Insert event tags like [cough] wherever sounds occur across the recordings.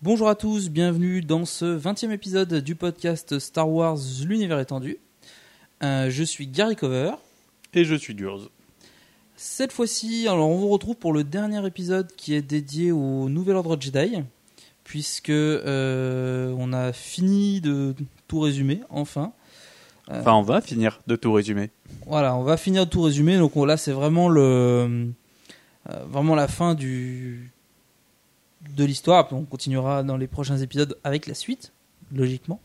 Bonjour à tous, bienvenue dans ce 20e épisode du podcast Star Wars L'univers étendu. Euh, je suis Gary Cover. Et je suis Durz. Cette fois-ci, alors on vous retrouve pour le dernier épisode qui est dédié au Nouvel Ordre Jedi, puisque euh, on a fini de tout résumer, enfin. Euh, enfin, on va finir de tout résumer. Voilà, on va finir de tout résumer. Donc là, c'est vraiment le, euh, vraiment la fin du de l'histoire. On continuera dans les prochains épisodes avec la suite, logiquement.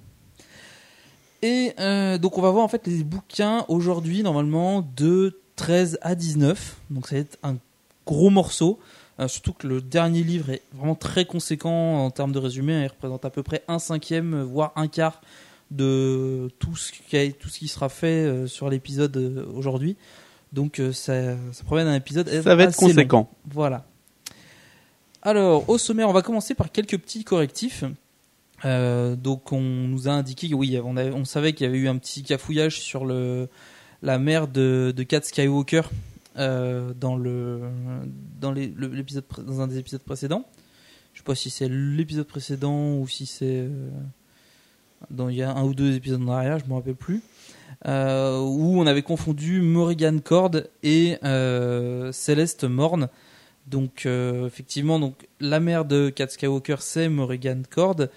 Et euh, donc on va voir en fait les bouquins aujourd'hui normalement de 13 à 19. Donc ça va être un gros morceau. Euh, surtout que le dernier livre est vraiment très conséquent en termes de résumé. Il représente à peu près un cinquième, voire un quart de tout ce qui, a, tout ce qui sera fait euh, sur l'épisode aujourd'hui. Donc ça, ça promet d'un épisode. Ça va être conséquent. Long. Voilà. Alors, au sommaire, on va commencer par quelques petits correctifs. Euh, donc, on nous a indiqué oui, on, avait, on savait qu'il y avait eu un petit cafouillage sur la mère de, de Kat Skywalker euh, dans dans un des épisodes précédents. Je sais pas si c'est l'épisode précédent ou si c'est euh, dans il y a un ou deux épisodes en arrière, je me rappelle plus. Où on avait confondu Morrigan Cord et Céleste Morne. Donc euh, effectivement, donc la mère de Kat Skywalker c'est Morrigan Cord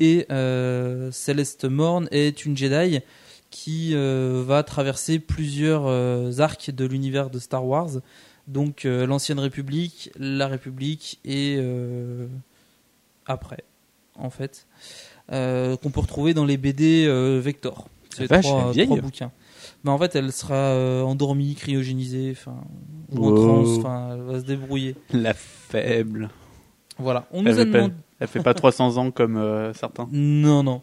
et euh, Céleste Morne est une Jedi qui euh, va traverser plusieurs euh, arcs de l'univers de Star Wars, donc euh, l'ancienne République, la République et après, en fait, qu'on peut retrouver dans les BD Vector. C'est trois, trois bouquins. Mais en fait, elle sera endormie, cryogénisée, enfin, ou en transe, enfin, elle va se débrouiller. La faible. Voilà. On elle, nous a demandé... elle fait pas [laughs] 300 ans comme euh, certains. Non, non.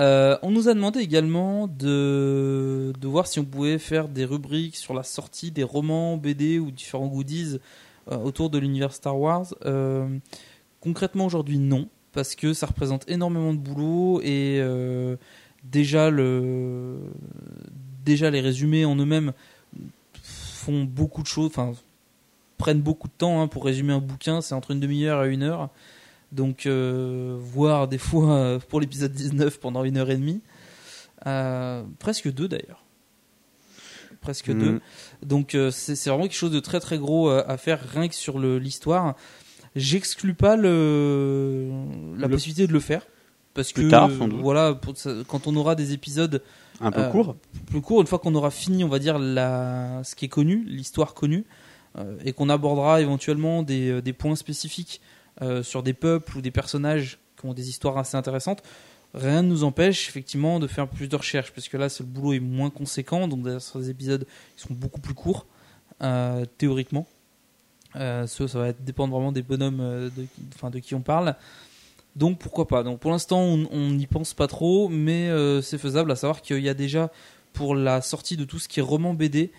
Euh, on nous a demandé également de, de voir si on pouvait faire des rubriques sur la sortie des romans, BD ou différents goodies euh, autour de l'univers Star Wars. Euh, concrètement aujourd'hui non, parce que ça représente énormément de boulot et euh, déjà le déjà les résumés en eux-mêmes font beaucoup de choses, enfin prennent beaucoup de temps hein, pour résumer un bouquin, c'est entre une demi-heure et une heure. Donc, euh, voire des fois euh, pour l'épisode 19 pendant une heure et demie. Euh, presque deux d'ailleurs. Presque mmh. deux. Donc, euh, c'est vraiment quelque chose de très très gros à faire rien que sur l'histoire. J'exclus pas le, la Le- possibilité de le faire. Parce Plus que, tard, sans doute. voilà, pour, quand on aura des épisodes Un peu Euh, court. plus court, une fois qu'on aura fini, on va dire, la, ce qui est connu, l'histoire connue, euh, et qu'on abordera éventuellement des, euh, des points spécifiques sur des peuples ou des personnages qui ont des histoires assez intéressantes, rien ne nous empêche effectivement de faire plus de recherches, parce que là, le boulot est moins conséquent, donc sur des épisodes qui sont beaucoup plus courts, euh, théoriquement. Euh, ça, ça va dépendre vraiment des bonhommes euh, de, enfin, de qui on parle. Donc pourquoi pas. Donc pour l'instant on n'y pense pas trop, mais euh, c'est faisable. À savoir qu'il y a déjà pour la sortie de tout ce qui est roman BD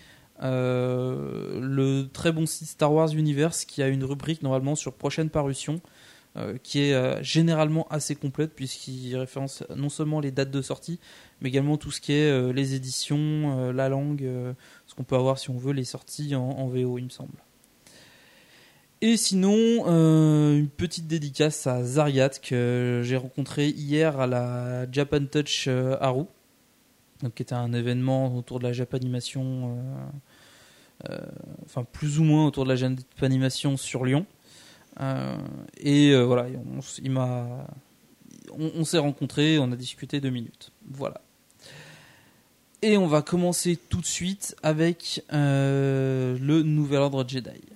euh, le très bon site Star Wars Universe qui a une rubrique normalement sur prochaine parution euh, qui est généralement assez complète puisqu'il référence non seulement les dates de sortie, mais également tout ce qui est les éditions, la langue, ce qu'on peut avoir si on veut les sorties en VO, il me semble. Et sinon, euh, une petite dédicace à Zariat que j'ai rencontré hier à la Japan Touch euh, Haru, donc qui était un événement autour de la Japanimation, euh, enfin plus ou moins autour de la Japanimation sur Lyon. Et voilà, on, s'est rencontrés, on a discuté deux minutes. Voilà. Et on va commencer tout de suite avec le Nouvel Ordre Jedi.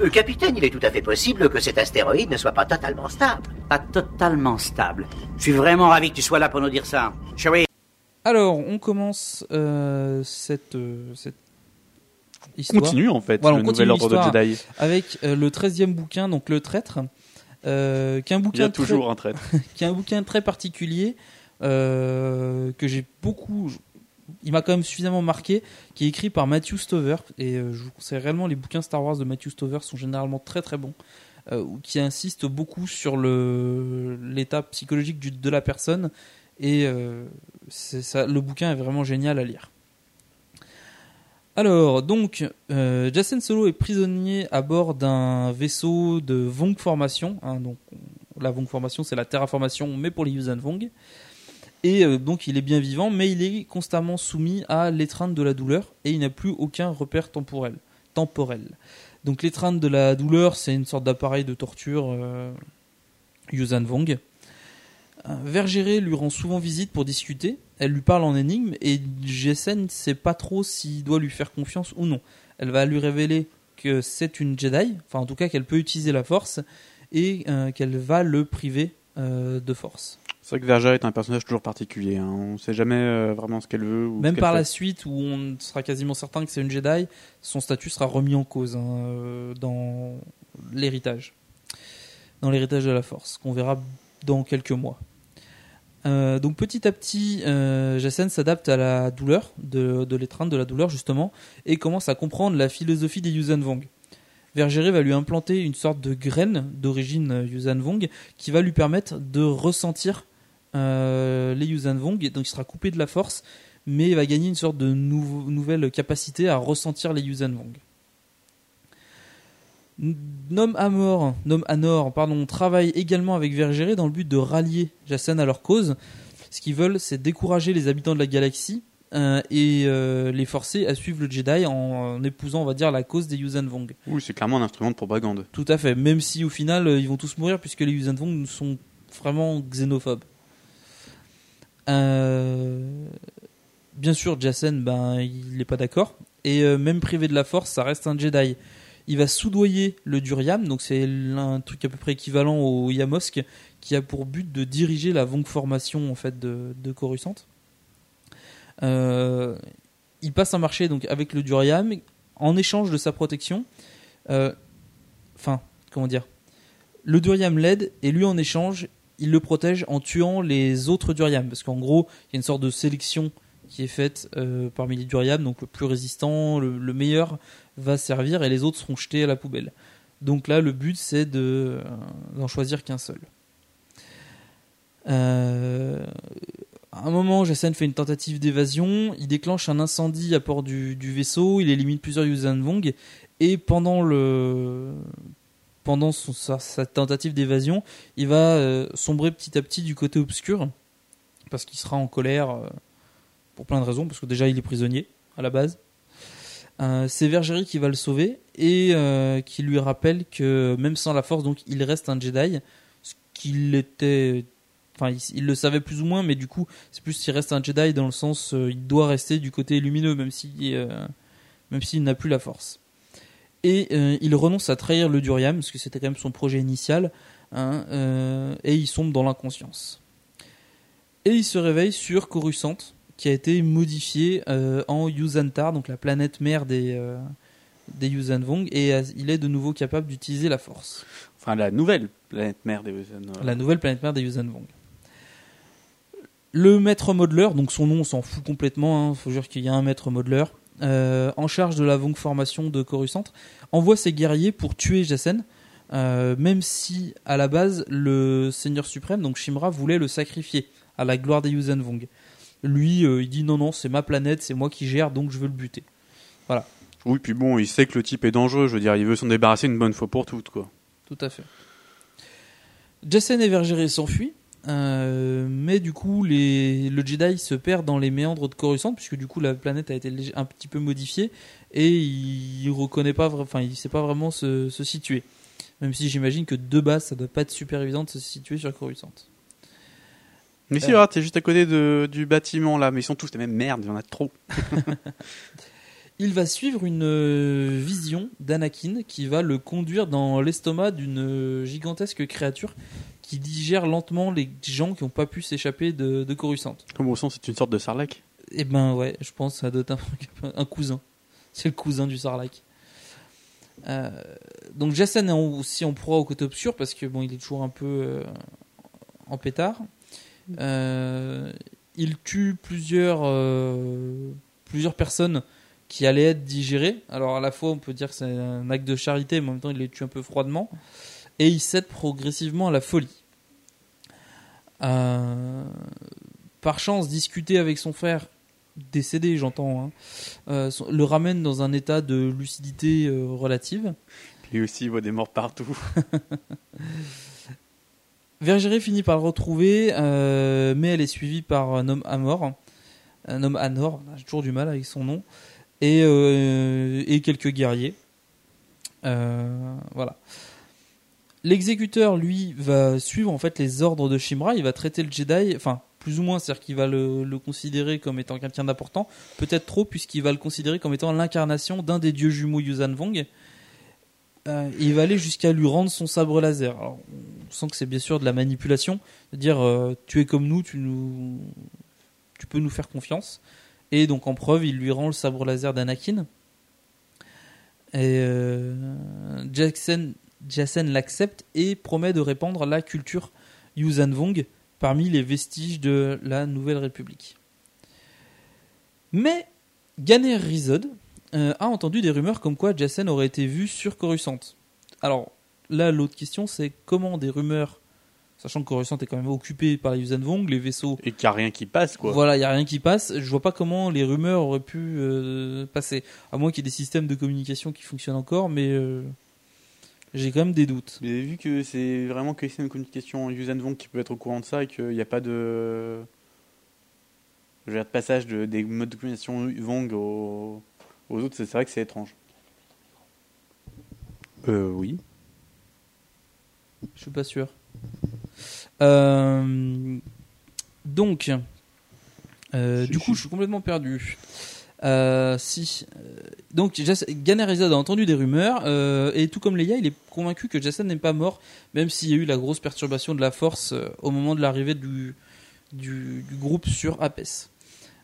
Euh, capitaine, il est tout à fait possible que cet astéroïde ne soit pas totalement stable. Pas totalement stable. Je suis vraiment ravi que tu sois là pour nous dire ça. Chewie, Alors, on commence euh, cette, euh, cette histoire. Continue en fait, Voilà, le on continue nouvel ordre de l'histoire Jedi. Avec euh, le 13e bouquin, donc Le Traître, euh, qui est un Il y bouquin a toujours très- un traître. [laughs] qui est un bouquin très particulier euh, que j'ai beaucoup. Il m'a quand même suffisamment marqué, qui est écrit par Matthew Stover et euh, je vous conseille réellement les bouquins Star Wars de Matthew Stover sont généralement très très bons, euh, qui insistent beaucoup sur l'état psychologique de la personne et euh, le bouquin est vraiment génial à lire. Alors, donc, euh, Jacen Solo est prisonnier à bord d'un vaisseau de Vong Formation. hein, donc, on- la Vong Formation, c'est la terraformation, mais pour les Yuuzhan Vong. Et euh, donc, il est bien vivant, mais il est constamment soumis à l'étreinte de la douleur et il n'a plus aucun repère temporel. temporel. Donc, l'étreinte de la douleur, c'est une sorte d'appareil de torture euh, Vong. Euh, Vergéré lui rend souvent visite pour discuter. Elle lui parle en énigme et Jesen ne sait pas trop s'il doit lui faire confiance ou non. Elle va lui révéler que c'est une Jedi, enfin en tout cas qu'elle peut utiliser la Force et euh, qu'elle va le priver de Force. C'est vrai que Verja est un personnage toujours particulier. hein. On ne sait jamais euh, vraiment ce qu'elle veut. Ou Même par la suite où on sera quasiment certain que c'est une Jedi, son statut sera remis en cause hein, euh, dans l'héritage. Dans l'héritage de la Force, qu'on verra dans quelques mois. Euh, donc petit à petit, euh, Jacen s'adapte à la douleur, de, de l'étreinte de la douleur justement, et commence à comprendre la philosophie des Yuuzhan Vong. Vergéré va lui implanter une sorte de graine d'origine Yuuzhan Vong qui va lui permettre de ressentir euh, les Yuuzhan Vong, donc il sera coupé de la force, mais il va gagner une sorte de nouvelle capacité à ressentir les Yuuzhan Vong. Nom Amor, Nom Anor, pardon, travaille également avec Vergéré dans le but de rallier Jacen à leur cause. Ce qu'ils veulent, c'est décourager les habitants de la galaxie euh, et euh, les forcer à suivre le Jedi en, en épousant, on va dire, la cause des Yuuzhan Vong. Oui, c'est clairement un instrument de propagande. Tout à fait, même si au final ils vont tous mourir puisque les Yuuzhan Vong sont vraiment xénophobes. Euh, Bien sûr, Jacen, ben, il n'est pas d'accord. Et euh, même privé de la force, ça reste un Jedi. Il va soudoyer le Duriam, donc c'est un truc à peu près équivalent au Yamosk, qui a pour but de diriger la Vong formation en fait de, Coruscant. Euh, il passe un marché donc avec le Duriam en échange de sa protection. Enfin, comment dire? Le Duriam l'aide et lui en échange, il le protège en tuant les autres Duriam. Parce qu'en gros, il y a une sorte de sélection qui est faite euh, parmi les Duriam. Donc le plus résistant, le, le meilleur va servir et les autres seront jetés à la poubelle. Donc là, le but c'est euh, d'en choisir qu'un seul. Euh, à un moment, Jacen fait une tentative d'évasion. Il déclenche un incendie à bord du, vaisseau. Il élimine plusieurs Yuuzhan Vong. Et pendant le pendant son- sa, tentative d'évasion, il va euh, sombrer petit à petit du côté obscur parce qu'il sera en colère euh, pour plein de raisons. Parce que déjà, il est prisonnier à la base. Euh, c'est Vergéry qui va le sauver et qui lui rappelle que même sans la force, donc il reste un Jedi, ce qu'il était, enfin il, il le savait plus ou moins, mais du coup c'est plus s'il reste un Jedi dans le sens il doit rester du côté lumineux même si même s'il n'a plus la force. Et euh, il renonce à trahir le Duriam parce que c'était quand même son projet initial, hein, euh, et il sombre dans l'inconscience. Et il se réveille sur Coruscant, qui a été modifié euh, en Yuzantar, donc la planète mère des, des Yuuzhan Vong, et il est de nouveau capable d'utiliser la force. Enfin, la nouvelle planète mère des euh, La nouvelle planète mère des Yuuzhan Vong. Le maître modeleur, donc son nom on s'en fout complètement, il faut dire qu'il y a un maître modeleur, euh, en charge de la Vong formation de Coruscant, envoie ses guerriers pour tuer Jacen, euh, même si à la base le Seigneur suprême, donc Shimra, voulait le sacrifier à la gloire des Yuuzhan Vong. Lui, euh, il dit non non, c'est ma planète, c'est moi qui gère, donc je veux le buter. Voilà, Oui, puis bon, il sait que le type est dangereux. Je veux dire, il veut s'en débarrasser une bonne fois pour toutes, quoi. tout à fait. Jacen et Vergéré s'enfuient, euh, mais du coup les, le Jedi se perd dans les méandres de Coruscant puisque du coup la planète a été un petit peu modifiée et il, reconnaît pas, enfin il sait pas vraiment se, se situer. Même si j'imagine que de base ça doit pas être super évident de se situer sur Coruscant. Mais si, Euh. t'es juste à côté de, du bâtiment là, mais ils sont tous les mêmes merdes, il y en a trop. [laughs] [laughs] Il va suivre une euh, vision d'Anakin qui va le conduire dans l'estomac d'une euh, gigantesque créature qui digère lentement les gens qui n'ont pas pu s'échapper de, de Coruscant. Comme au sens, c'est une sorte de sarlac. Eh ben ouais, je pense que ça doit être un, [laughs] un cousin. C'est le cousin du Sarlacc. Euh, donc Jacen est aussi en proie au côté obscur parce que bon, il est toujours un peu euh, en pétard. Euh, il tue plusieurs plusieurs personnes qui allaient être digérées. Alors à la fois, on peut dire que c'est un acte de charité, mais en même temps, il les tue un peu froidement. Et il cède progressivement à la folie. Par chance, discuter avec son frère décédé, j'entends, hein, euh, le ramène dans un état de lucidité euh, relative. Lui aussi, il voit des morts partout. [laughs] Vergéré finit par le retrouver, euh, mais elle est suivie par un homme à mort, un homme Anor, j'ai toujours du mal avec son nom, et, euh, et quelques guerriers. Euh, voilà. L'exécuteur, lui, va suivre en fait les ordres de Shimra. Il va traiter le Jedi, enfin plus ou moins, c'est-à-dire qu'il va le, considérer comme étant quelqu'un d'important, peut-être trop, puisqu'il va le considérer comme étant l'incarnation d'un des dieux jumeaux Yuuzhan Vong. Euh, il va aller jusqu'à lui rendre son sabre laser. On sent que c'est bien sûr de la manipulation, de dire euh, tu es comme nous, tu nous, tu peux nous faire confiance. Et donc en preuve, il lui rend le sabre laser d'Anakin. Et euh, Jackson, Jacen l'accepte et promet de répandre la culture Yuuzhan Vong parmi les vestiges de la Nouvelle République. Mais Ganer Rizod euh, a entendu des rumeurs comme quoi Jacen aurait été vu sur Coruscant. Alors là, l'autre question, c'est comment des rumeurs, sachant que Coruscant est quand même occupé par les Yuuzhan Vong, les vaisseaux Et qu'il n'y a rien qui passe, quoi. voilà, il n'y a rien qui passe. Je vois pas comment les rumeurs auraient pu euh, passer. À moins qu'il y ait des systèmes de communication qui fonctionnent encore, mais euh, j'ai quand même des doutes. Mais vu que c'est vraiment que c'est une communication Yuuzhan Vong qui peut être au courant de ça et qu'il n'y a pas de. Je veux dire, de passage de, des modes de communication Vong aux, aux autres, c'est c'est vrai que c'est étrange. Euh, oui. Je suis pas sûr. Euh, donc, euh, du coup, je suis complètement perdu. Euh, si. euh, Donc, Izad a entendu des rumeurs, euh, et tout comme Leia, il est convaincu que Jacen n'est pas mort, même s'il y a eu la grosse perturbation de la force au moment de l'arrivée du, groupe sur Apes.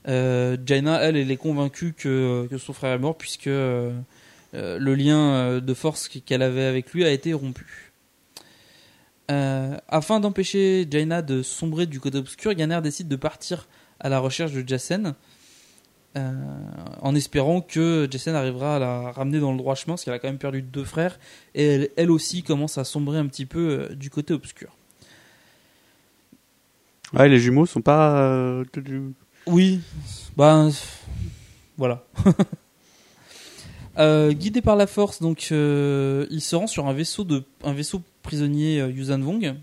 Jaina, elle, est convaincue que, que son frère est mort, puisque le lien de force qu'elle avait avec lui a été rompu. Afin d'empêcher Jaina de sombrer du côté obscur, Ganer décide de partir à la recherche de Jacen, euh, en espérant que Jacen arrivera à la ramener dans le droit chemin, parce qu'elle a quand même perdu deux frères, et elle, elle aussi commence à sombrer un petit peu euh, du côté obscur. Ouais, les jumeaux sont pas. euh, que du- Oui, ben voilà. [laughs] Euh, guidé par la force, donc euh, il se rend sur un vaisseau de un vaisseau prisonnier euh, Yuuzhan Vong.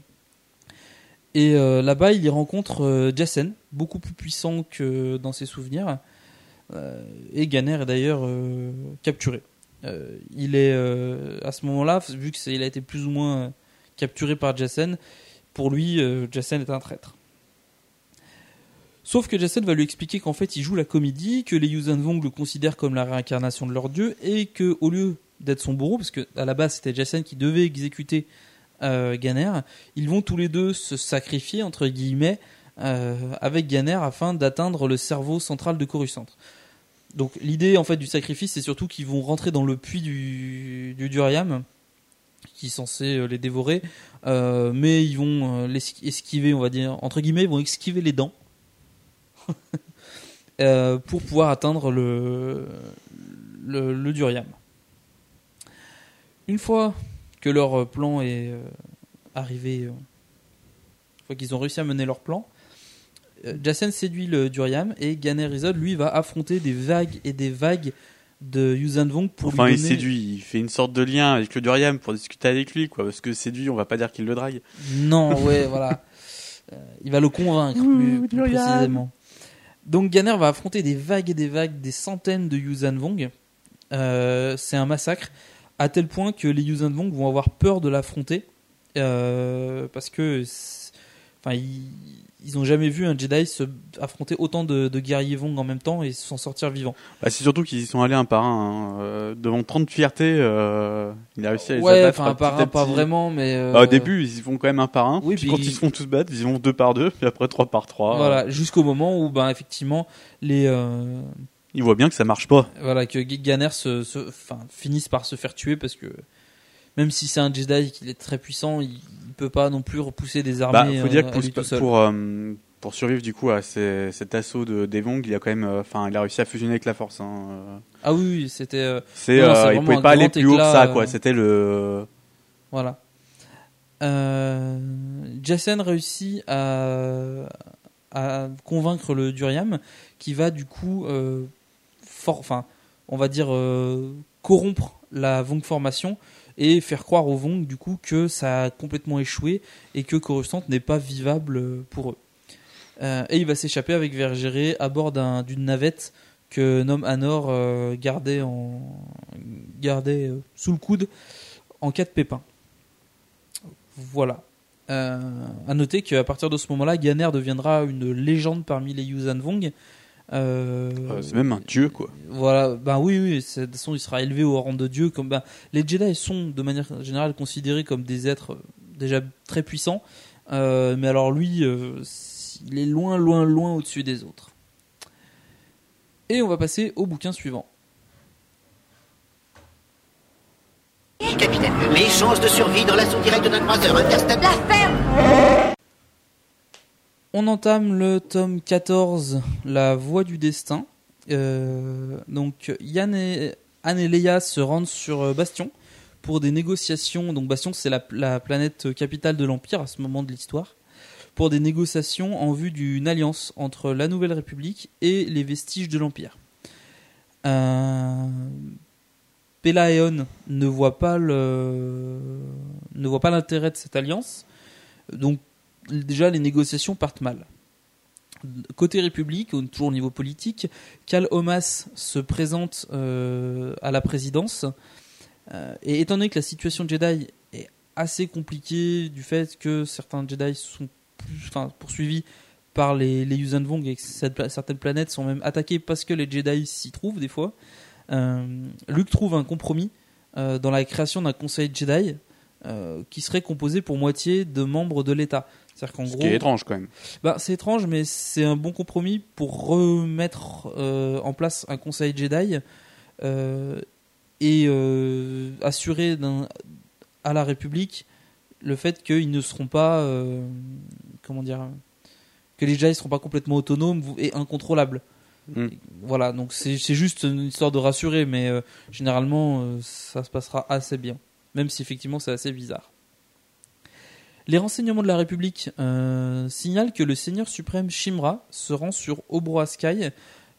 Et euh, là-bas, il y rencontre euh, Jacen, beaucoup plus puissant que dans ses souvenirs. Euh, et Ganer est d'ailleurs euh, capturé. Euh, il est à ce moment-là, vu qu'il a été plus ou moins capturé par Jacen, pour lui, Jacen est un traître. Sauf que Jacen va lui expliquer qu'en fait il joue la comédie, que les Yuuzhan Vong le considèrent comme la réincarnation de leur dieu et que au lieu d'être son bourreau, parce que à la base c'était Jacen qui devait exécuter euh, Ganer, ils vont tous les deux se sacrifier entre guillemets avec Ganer afin d'atteindre le cerveau central de Coruscant. Donc l'idée en fait du sacrifice c'est surtout qu'ils vont rentrer dans le puits du, du Duriam qui est censé euh, les dévorer, euh, mais ils vont euh, esquiver, on va dire entre guillemets, ils vont esquiver les dents. [laughs] pour pouvoir atteindre le, le, le Duriam. Une fois que leur plan est arrivé, une fois qu'ils ont réussi à mener leur plan, euh, Jacen séduit le Duriam et Ganer Izod, lui, va affronter des vagues et des vagues de Yuuzhan Vong pour Enfin, lui il donner... séduit, il fait une sorte de lien avec le Duriam pour discuter avec lui, quoi. Parce que séduit, on va pas dire qu'il le drague. Non, ouais, [laughs] voilà. Euh, il va le convaincre plus, précisément. Donc Ganner va affronter des vagues et des vagues, des centaines de Yuuzhan Vong. Euh, c'est un massacre à tel point que les Yuuzhan Vong vont avoir peur de l'affronter euh, parce que, c'est- enfin, ils, ils ont jamais vu un Jedi se affronter autant de, de guerriers Vong en même temps et s'en sortir vivant. Bah, c'est surtout qu'ils y sont allés un par un. hein. Euh, devant 30 fiertés, euh, il a réussi à les Ouais, abattre. enfin, petit par un, pas vraiment, mais euh, Bah, au début, ils y vont quand même un par un. Oui, puis puis- quand ils se font tous battre, ils y vont deux par deux, [laughs] puis après trois par trois. voilà, jusqu'au moment où, ben, effectivement, les Ils voient bien que ça marche pas. voilà que Ganner se, se- enfin, finisse par se faire tuer parce que même si c'est un Jedi qu'il est très puissant, il, il peut pas non plus repousser des Bah, armées. faut dire euh, que pour, pour, euh, pour survivre du coup à ces- cet assaut de Devong, il a quand même, euh, enfin, il a réussi à fusionner avec la Force. Hein. Ah oui, oui, c'était. C'est, il pouvait pas aller plus haut que ça, quoi. C'était le. Voilà. Euh, Jacen réussit à, à convaincre le Duriam qui va du coup, euh, for- enfin, on va dire euh, corrompre la Vong formation et faire croire aux Vong du coup que ça a complètement échoué et que Coruscant n'est pas vivable pour eux. Euh, et il va s'échapper avec Vergéré à bord d'un- d'une navette que Nom Anor euh, gardait, euh, sous le coude en cas de pépin. Voilà. À noter qu'à partir de ce moment-là, Ganner deviendra une légende parmi les Yuuzhan Vong. Euh, Euh, c'est même un dieu, quoi. Voilà, ben oui, oui, de toute façon, il sera élevé au rang de dieu. Comme ben, les Jedi sont de manière générale considérés comme des êtres euh, déjà très puissants, Euh, mais alors lui, euh, il est loin, loin, loin au-dessus des autres. Et on va passer au bouquin suivant. Capitaine, les chances de survie dans l'assaut direct d'un croiseur interstellaire. La ferme On entame le tome 14, La Voie du Destin. Euh, donc Yann et Anne et Leia se rendent sur euh, Bastion pour des négociations. Donc Bastion, c'est la, la planète capitale de l'Empire à ce moment de l'histoire. Pour des négociations en vue d'une alliance entre la Nouvelle République et les vestiges de l'Empire. Euh, Pelaeon ne voit pas ne voit pas l'intérêt de cette alliance. Donc déjà les négociations partent mal. Côté République, toujours au niveau politique, Cal Omas se présente euh, à la présidence. Euh, et étant donné que la situation Jedi est assez compliquée du fait que certains Jedi sont poursuivis par les, les Yuuzhan Vong et que certaines planètes sont même attaquées parce que les Jedi s'y trouvent des fois, euh, Luke trouve un compromis dans la création d'un conseil Jedi euh, qui serait composé pour moitié de membres de l'État. C'est-à-dire qu'en Ce gros, qui est étrange quand même. bah, c'est étrange, mais c'est un bon compromis pour remettre euh, en place un conseil Jedi euh, et assurer à la République le fait qu'ils ne seront pas, comment dire, que les Jedi ne seront pas complètement autonomes et incontrôlables. Mm. Voilà, donc c'est c'est juste une histoire de rassurer, mais euh, généralement euh, ça se passera assez bien, même si effectivement c'est assez bizarre. Les renseignements de la République euh, signalent que le Seigneur suprême Shimra se rend sur Obroa Sky,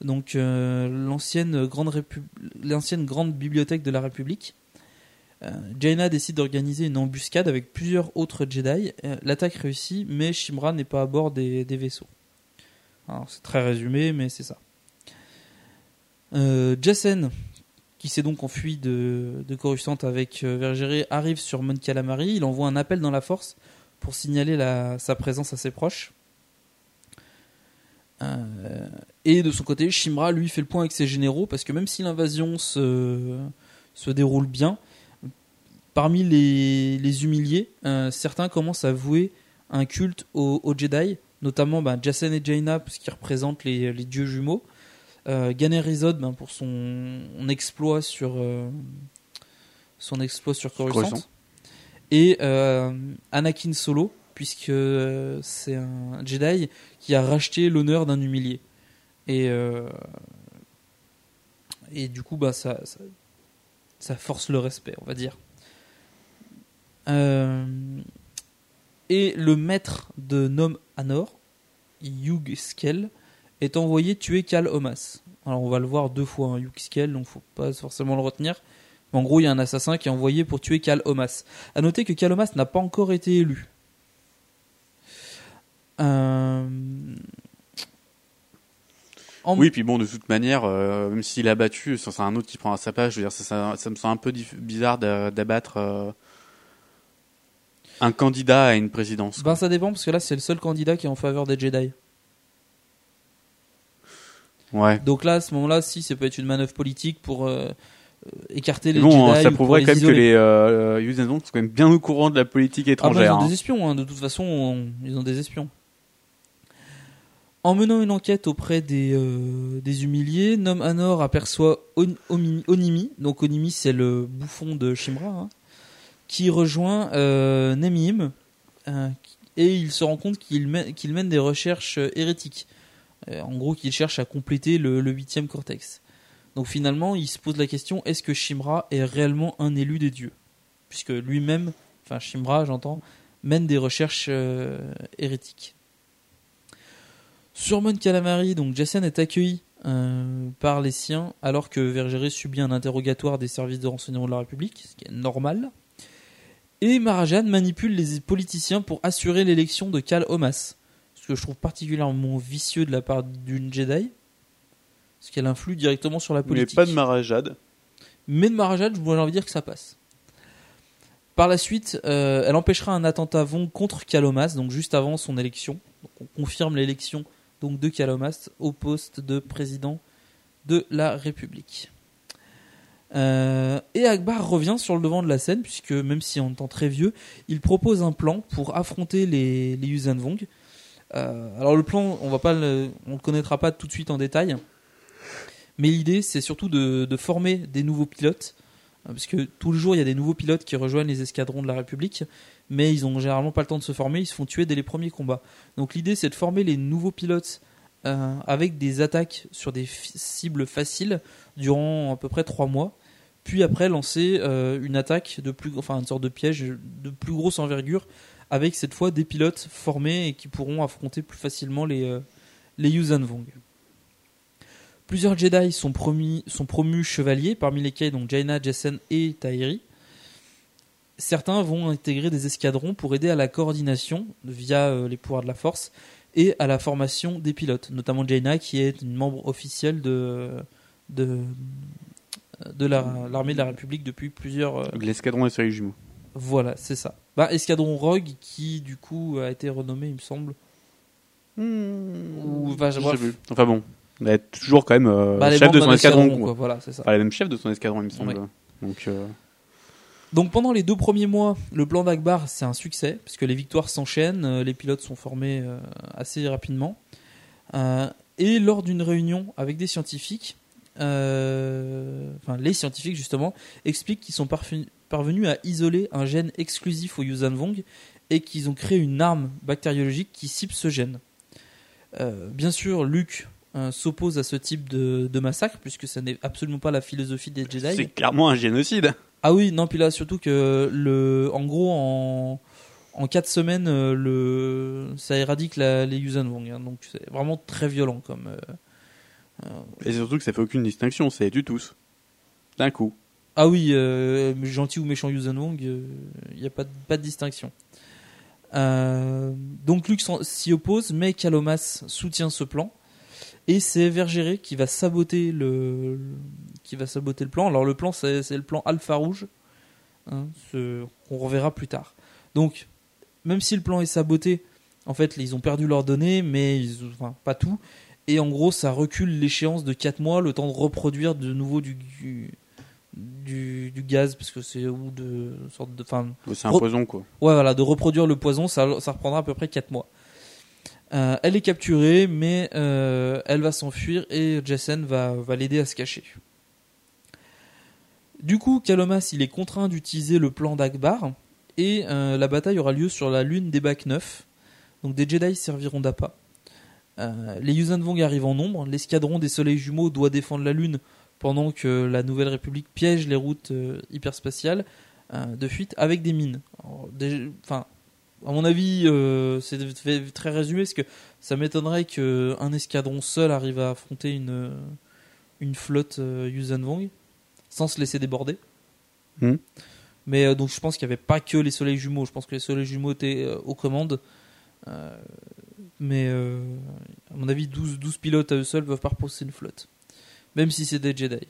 donc euh, l'ancienne grande, bibliothèque de la République. Euh, Jaina décide d'organiser une embuscade avec plusieurs autres Jedi. L'attaque réussit, mais Shimra n'est pas à bord des, vaisseaux. C'est très résumé, mais c'est ça. Jacen, qui s'est donc enfui de, Coruscant avec euh, Vergéré, arrive sur Mon Calamari. Il envoie un appel dans la force pour signaler sa présence à ses proches. Euh, et de son côté, Shimra lui fait le point avec ses généraux parce que même si l'invasion se, déroule bien, parmi les, humiliés, euh, certains commencent à vouer un culte aux, Jedi, notamment ben, Jacen et Jaina parce qu'ils représentent les dieux jumeaux, euh, Ganer Izod ben, pour son exploit sur euh, son exploit sur Coruscant, Coruscant. et euh, Anakin Solo puisque c'est un Jedi qui a racheté l'honneur d'un humilié. Et, et du coup, bah, ça, ça, ça force le respect, on va dire. Et le maître de Nom Anor, Yug Skel, est envoyé tuer Kal Omas. Alors on va le voir deux fois, hein, Yug Skel, donc faut pas forcément le retenir. Mais en gros, il y a un assassin qui est envoyé pour tuer Kal Omas. À noter que Kal Omas n'a pas encore été élu. Euh, en- Oui, puis bon, de toute manière, euh, même s'il a battu, ça, c'est un autre qui prend à sa place. Je veux dire, ça, ça, ça me semble un peu bizarre d'a- d'abattre euh, un candidat à une présidence. Ben ça dépend parce que là c'est le seul candidat qui est en faveur des Jedi. Ouais. Donc là à ce moment-là, si ça peut être une manœuvre politique pour euh, euh, écarter les bon, Jedi ça ou pour prouverait quand même que les euh, Yuuzhan Vong sont quand même bien au courant de la politique Ah bah, étrangère. ils ont hein. des espions, hein, de toute façon, on- ils ont des espions. En menant une enquête auprès des, euh, des humiliés, Nom Anor aperçoit On- Onimi, donc Onimi c'est le bouffon de Shimra, hein, qui rejoint euh, Nemim, euh, et il se rend compte qu'il mène, mène des recherches euh, hérétiques. Euh, en gros, qu'il cherche à compléter le, huitième cortex. Donc finalement, il se pose la question est-ce que Shimra est réellement un élu des dieux? Puisque lui-même, enfin Shimra, j'entends, mène des recherches euh, hérétiques. Sur Mon Calamari, donc Jason est accueilli euh, par les siens alors que Vergéré subit un interrogatoire des services de renseignement de la République, ce qui est normal. Et Marajan manipule les politiciens pour assurer l'élection de Kal Omas, que je trouve particulièrement vicieux de la part d'une Jedi, parce qu'elle influe directement sur la Mais politique. pas de Marajad. Mais de Marajad, j'ai envie de dire que ça passe. Par la suite, euh, elle empêchera un attentat Vong contre Kalomas, donc juste avant son élection. Donc on confirme l'élection donc de Kalomas au poste de président de la République. Euh, et Akbar revient sur le devant de la scène, puisque même si on entend très vieux, il propose un plan pour affronter les, les Yuuzhan Vong. Euh, alors le plan, on va pas le, on le connaîtra pas tout de suite en détail, mais l'idée c'est surtout de, former des nouveaux pilotes, euh, parce que tous les jours il y a des nouveaux pilotes qui rejoignent les escadrons de la République, mais ils ont généralement pas le temps de se former, ils se font tuer dès les premiers combats. Donc l'idée c'est de former les nouveaux pilotes euh, avec des attaques sur des cibles faciles durant à peu près trois mois, puis après lancer une attaque de plus, enfin une sorte de piège de plus grosse envergure avec cette fois des pilotes formés et qui pourront affronter plus facilement les euh, les Yuuzhan Vong. Plusieurs Jedi sont, promis, sont promus chevaliers, parmi lesquels donc Jaina, Jessen et Tahiri. Certains vont intégrer des escadrons pour aider à la coordination via euh, les pouvoirs de la force et à la formation des pilotes, notamment Jaina qui est une membre officielle de, de, de la- l'armée de la République depuis plusieurs. euh, l'escadron des séries jumeaux. voilà, c'est ça. Bah, escadron Rogue qui du coup a été renommé, il me semble. Ou, enfin, Je sais plus. Enfin bon, elle est toujours quand même euh, Bah, chef de son escadron. escadron, quoi. quoi, voilà, c'est ça. Enfin, elle est même chef de son escadron, il me semble. Ouais. Donc, euh, Donc pendant les deux premiers mois, le plan d'Akbar c'est un succès puisque les victoires s'enchaînent, euh, les pilotes sont formés euh, assez rapidement. Euh, et lors d'une réunion avec des scientifiques, euh, enfin les scientifiques justement, expliquent qu'ils sont parfu- parvenus à isoler un gène exclusif au Yuuzhan Vong et qu'ils ont créé une arme bactériologique qui cible ce gène. Euh, bien sûr, Luke euh, s'oppose à ce type de, de massacre puisque ce n'est absolument pas la philosophie des Jedi. c'est clairement un génocide. Ah oui, non, puis là, surtout que, le, en gros, en, en 4 semaines, euh, le, ça éradique la, les Yuuzhan Vong. hein. donc c'est vraiment très violent comme. euh, Et surtout que ça fait aucune distinction, c'est tu tous. D'un coup. Ah oui, euh, gentil ou méchant Yuuzhan Vong, il n'y a pas de, distinction. Euh, donc Luke s'y oppose, mais Kalomas soutient ce plan. Et c'est Vergéré qui va saboter le, qui va saboter le plan. Alors le plan, c'est le plan Alpha Rouge, hein, qu'on reverra plus tard. Donc, même si le plan est saboté, en fait, ils ont perdu leurs données, mais ils, pas tout. Et en gros, ça recule l'échéance de 4 mois, le temps de reproduire de nouveau du, du, du gaz, parce que c'est ou de sorte de, enfin, Ouais, c'est un poison, quoi. Ouais, voilà, de reproduire le poison, ça, ça reprendra à peu près 4 mois. Euh, elle est capturée, mais euh, elle va s'enfuir et Jessen va, va l'aider à se cacher. Du coup, Kalomas, il est contraint d'utiliser le plan d'Akbar et euh, la bataille aura lieu sur la lune des Bacs 9. Donc des Jedi serviront d'appât. Les Yuuzhan Vong arrivent en nombre. L'escadron des soleils jumeaux doit défendre la Lune pendant que la Nouvelle République piège les routes euh, hyperspatiales euh, de fuite avec des mines. Alors, Enfin, à mon avis, euh, c'est très résumé parce que ça m'étonnerait qu'un escadron seul arrive à affronter une, une flotte euh, Yuuzhan Vong sans se laisser déborder. Hmm. Mais euh, donc je pense qu'il n'y avait pas que les soleils jumeaux. Je pense que les soleils jumeaux étaient aux commandes. Mais à mon avis, 12, 12 pilotes à eux seuls peuvent pas repousser une flotte. Même si c'est des Jedi.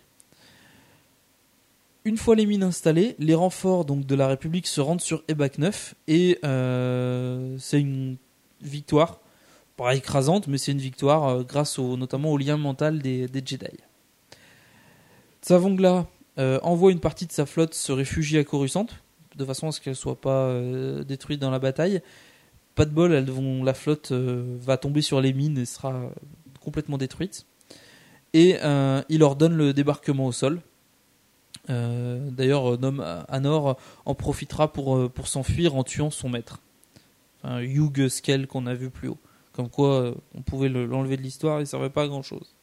Une fois les mines installées, les renforts de la République se rendent sur Ebak 9 et euh, c'est une victoire, pas écrasante, mais c'est une victoire euh, grâce notamment au lien mental des, Jedi. Tsavongla euh, envoie une partie de sa flotte se réfugier à Coruscant, de façon à ce qu'elle soit pas détruite dans la bataille. Pas de bol, la flotte va tomber sur les mines et sera complètement détruite. Et euh, il ordonne le débarquement au sol. Euh, D'ailleurs, euh, Nom Anor en profitera pour, s'enfuir en tuant son maître. Enfin, Hugh Skell qu'on a vu plus haut. Comme quoi, on pouvait le- l'enlever de l'histoire, il ne servait pas à grand chose.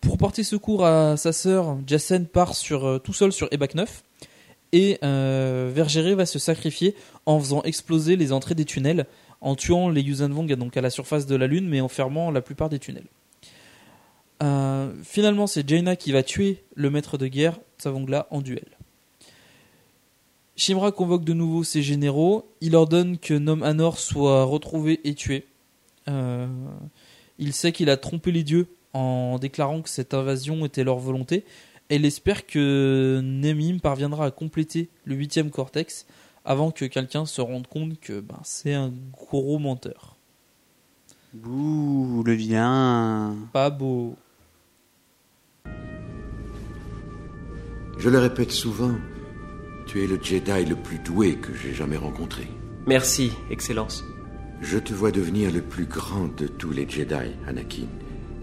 Pour porter secours à sa sœur, Jacen part sur, tout seul sur Ebak 9 et euh, va se sacrifier en faisant exploser les entrées des tunnels, en tuant les Yuuzhan Vong donc à la surface de la Lune, mais en fermant la plupart des tunnels. Euh, finalement, c'est Jaina qui va tuer le maître de guerre, Tsavongla, en duel. Shimra convoque de nouveau ses généraux. Il ordonne que Nom Anor soit retrouvé et tué. Euh, il sait qu'il a trompé les dieux en déclarant que cette invasion était leur volonté. Et il espère que Nemim parviendra à compléter le huitième cortex avant que quelqu'un se rende compte que ben, c'est un gros menteur. Bouh, le vilain. Pas beau. Je le répète souvent, tu es le Jedi le plus doué que j'ai jamais rencontré. Merci, Excellence. Je te vois devenir le plus grand de tous les Jedi, Anakin.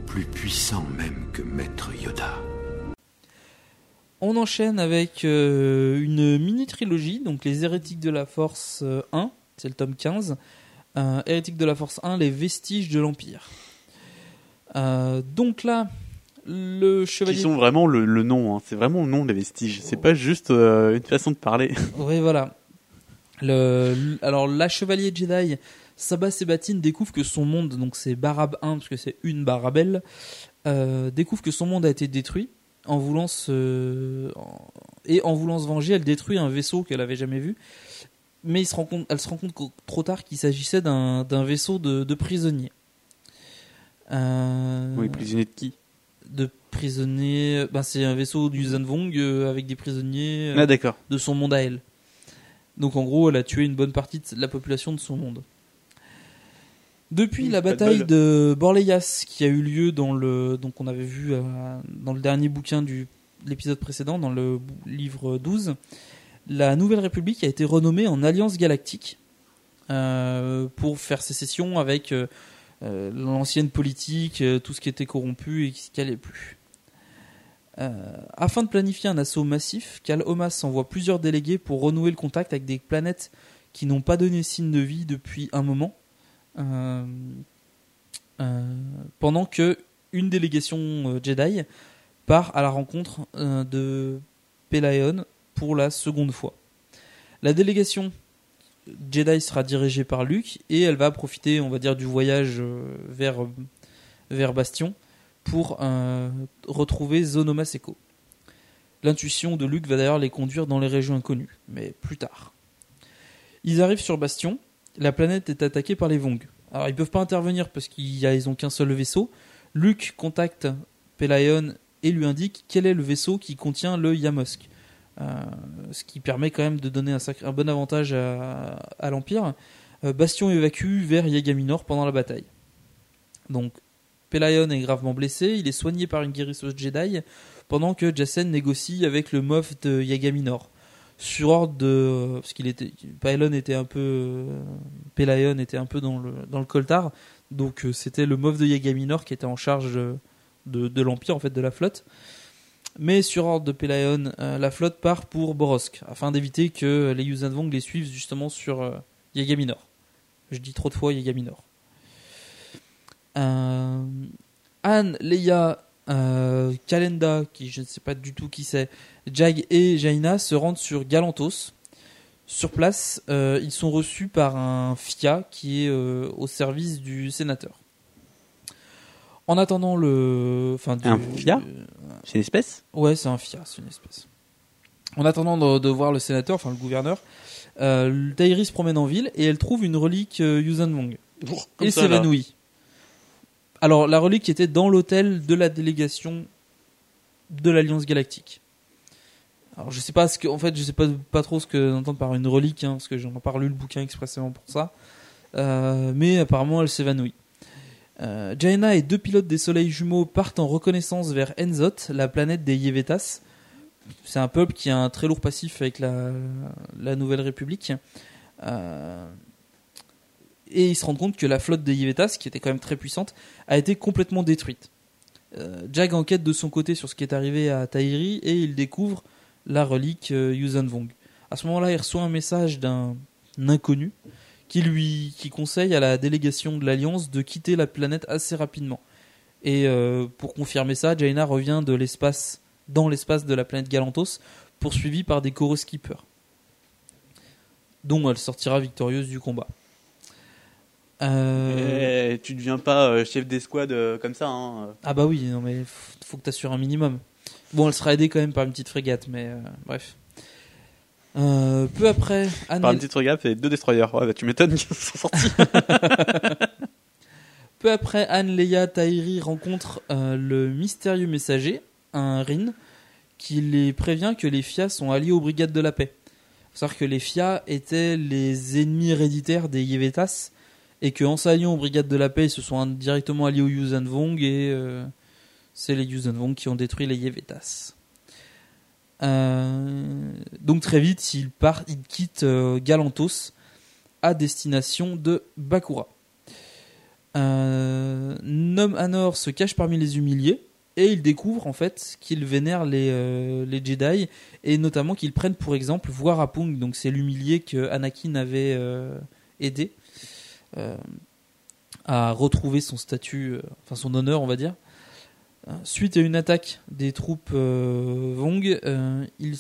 Plus puissant même que Maître Yoda. On enchaîne avec euh, une mini-trilogie, donc les Hérétiques de la Force euh, 1, c'est le tome 15. Euh, Hérétiques de la Force 1, les vestiges de l'Empire. Euh, donc là, le Qui chevalier... sont vraiment le, le nom, hein. c'est vraiment le nom des vestiges. C'est pas juste euh, une façon de parler. [laughs] Oui, voilà. Le, le- alors, la chevalier Jedi, Sabah Sebatine, découvre que son monde, donc c'est Barab 1, parce que c'est une Barabelle, euh, découvre que son monde a été détruit. En voulant se... Et en voulant se venger, elle détruit un vaisseau qu'elle avait jamais vu. Mais il se rend compte, elle se rend compte trop tard qu'il s'agissait d'un vaisseau de, de prisonniers. Euh, Oui, prisonnier de qui? de prisonniers. Ben, c'est un vaisseau du Zanvong euh, avec des prisonniers euh, Ah, d'accord. de son monde à elle. Donc en gros, elle a tué une bonne partie de la population de son monde. Depuis la bataille de Borleias qui a eu lieu dans le donc on avait vu euh, dans le dernier bouquin du de l'épisode précédent dans le livre 12, la Nouvelle République a été renommée en Alliance Galactique euh, pour faire sécession avec euh, l'ancienne politique, tout ce qui était corrompu et ce qui allait plus. Euh, afin de planifier un assaut massif, Cal Omas envoie plusieurs délégués pour renouer le contact avec des planètes qui n'ont pas donné signe de vie depuis un moment. Euh, euh, pendant que une délégation euh, Jedi part à la rencontre de Pelaeon pour la seconde fois. La délégation Jedi sera dirigée par Luke et elle va profiter, on va dire, du voyage vers, vers Bastion pour retrouver Zonoma Seko. L'intuition de Luke va d'ailleurs les conduire dans les régions inconnues, mais plus tard. Ils arrivent sur Bastion, la planète est attaquée par les Vong. Alors ils peuvent pas intervenir parce qu'ils ont qu'un seul vaisseau. Luke contacte Pelaeon et lui indique quel est le vaisseau qui contient le Yamosk. Euh, ce qui permet quand même de donner un, bon avantage à, l'Empire. Euh, Bastion évacue vers Yagaminor pendant la bataille. Donc Pelaeon est gravement blessé, il est soigné par une guérisseuse Jedi, pendant que Jacen négocie avec le mof de Yagaminor. Sur ordre de... Parce qu'il était... Pelaeon était un peu... euh, Pelaeon était un peu dans le, dans le coltard, donc euh, c'était le mof de Yagaminor qui était en charge euh, de, de l'Empire, en fait, de la flotte. Mais sur ordre de Pelaeon, euh, la flotte part pour Borosk, afin d'éviter que les Yuuzhan Vong les suivent justement sur Yagaminor. Je dis trop de fois Yegaminor. Euh, Anne, Leia, euh, Kalenda, qui je ne sais pas du tout qui c'est, Jag et Jaina se rendent sur Galantos. Sur place, euh, ils sont reçus par un FIA qui est euh, au service du sénateur. En attendant le. Enfin, Un FIA C'est une espèce? Ouais, c'est un FIA, c'est une espèce. En attendant de, de voir le sénateur, enfin le gouverneur, euh, Tairi se promène en ville et elle trouve une relique Yuuzhan Vong. comme Et s'évanouit. Alors, la relique était dans l'hôtel de la délégation de l'Alliance Galactique. Alors, je sais pas ce que, en fait, je sais pas, pas trop ce que d'entendre par une relique, hein, parce que j'en ai pas lu le bouquin expressément pour ça. Euh, mais apparemment, elle s'évanouit. Euh, Jaina et deux pilotes des soleils jumeaux partent en reconnaissance vers Enzot, la planète des Yevetas. C'est un peuple qui a un très lourd passif avec la, la Nouvelle République. Euh, et ils se rendent compte que la flotte des Yevetas, qui était quand même très puissante, a été complètement détruite. Euh, Jag enquête de son côté sur ce qui est arrivé à Tahiri et il découvre la relique euh, Yuuzhan Vong. À ce moment-là, il reçoit un message d'un inconnu qui lui conseille à la délégation de l'Alliance de quitter la planète assez rapidement. Et euh, pour confirmer ça, Jaina revient de dans l'espace de la planète Galantos, poursuivie par des Chorus Keepers, dont elle sortira victorieuse du combat. Euh, Eh, tu deviens pas euh, chef d'escouade euh, comme ça. Hein. Ah bah oui, non mais faut que t'assures un minimum. Bon, elle sera aidée quand même par une petite frégate, mais euh, bref. Euh, peu après, Anne Par une petite regard, et deux destroyers. Ouais, bah, tu m'étonnes qu'ils sont sortis. [laughs] Peu après, Anne, Leia, Tahiri rencontrent le mystérieux messager, un Rin, qui les prévient que les Fia sont alliés aux brigades de la paix. faut savoir que les Fia étaient les ennemis héréditaires des Yevetas, et qu'en s'alliant aux brigades de la paix, ils se sont directement alliés aux Yuuzhan Vong, et euh, c'est les Yuuzhan Vong qui ont détruit les Yevetas. Euh, donc très vite, ils, partent, ils quittent euh, Galantos à destination de Bakura. Nom Anor se cache parmi les humiliés et il découvre en fait qu'ils vénèrent les, Jedi et notamment qu'ils prennent pour exemple Voirapung, donc c'est l'humilié que Anakin avait aidé euh, à retrouver son statut, euh, enfin son honneur on va dire. Euh, Suite à une attaque des troupes Vong, il,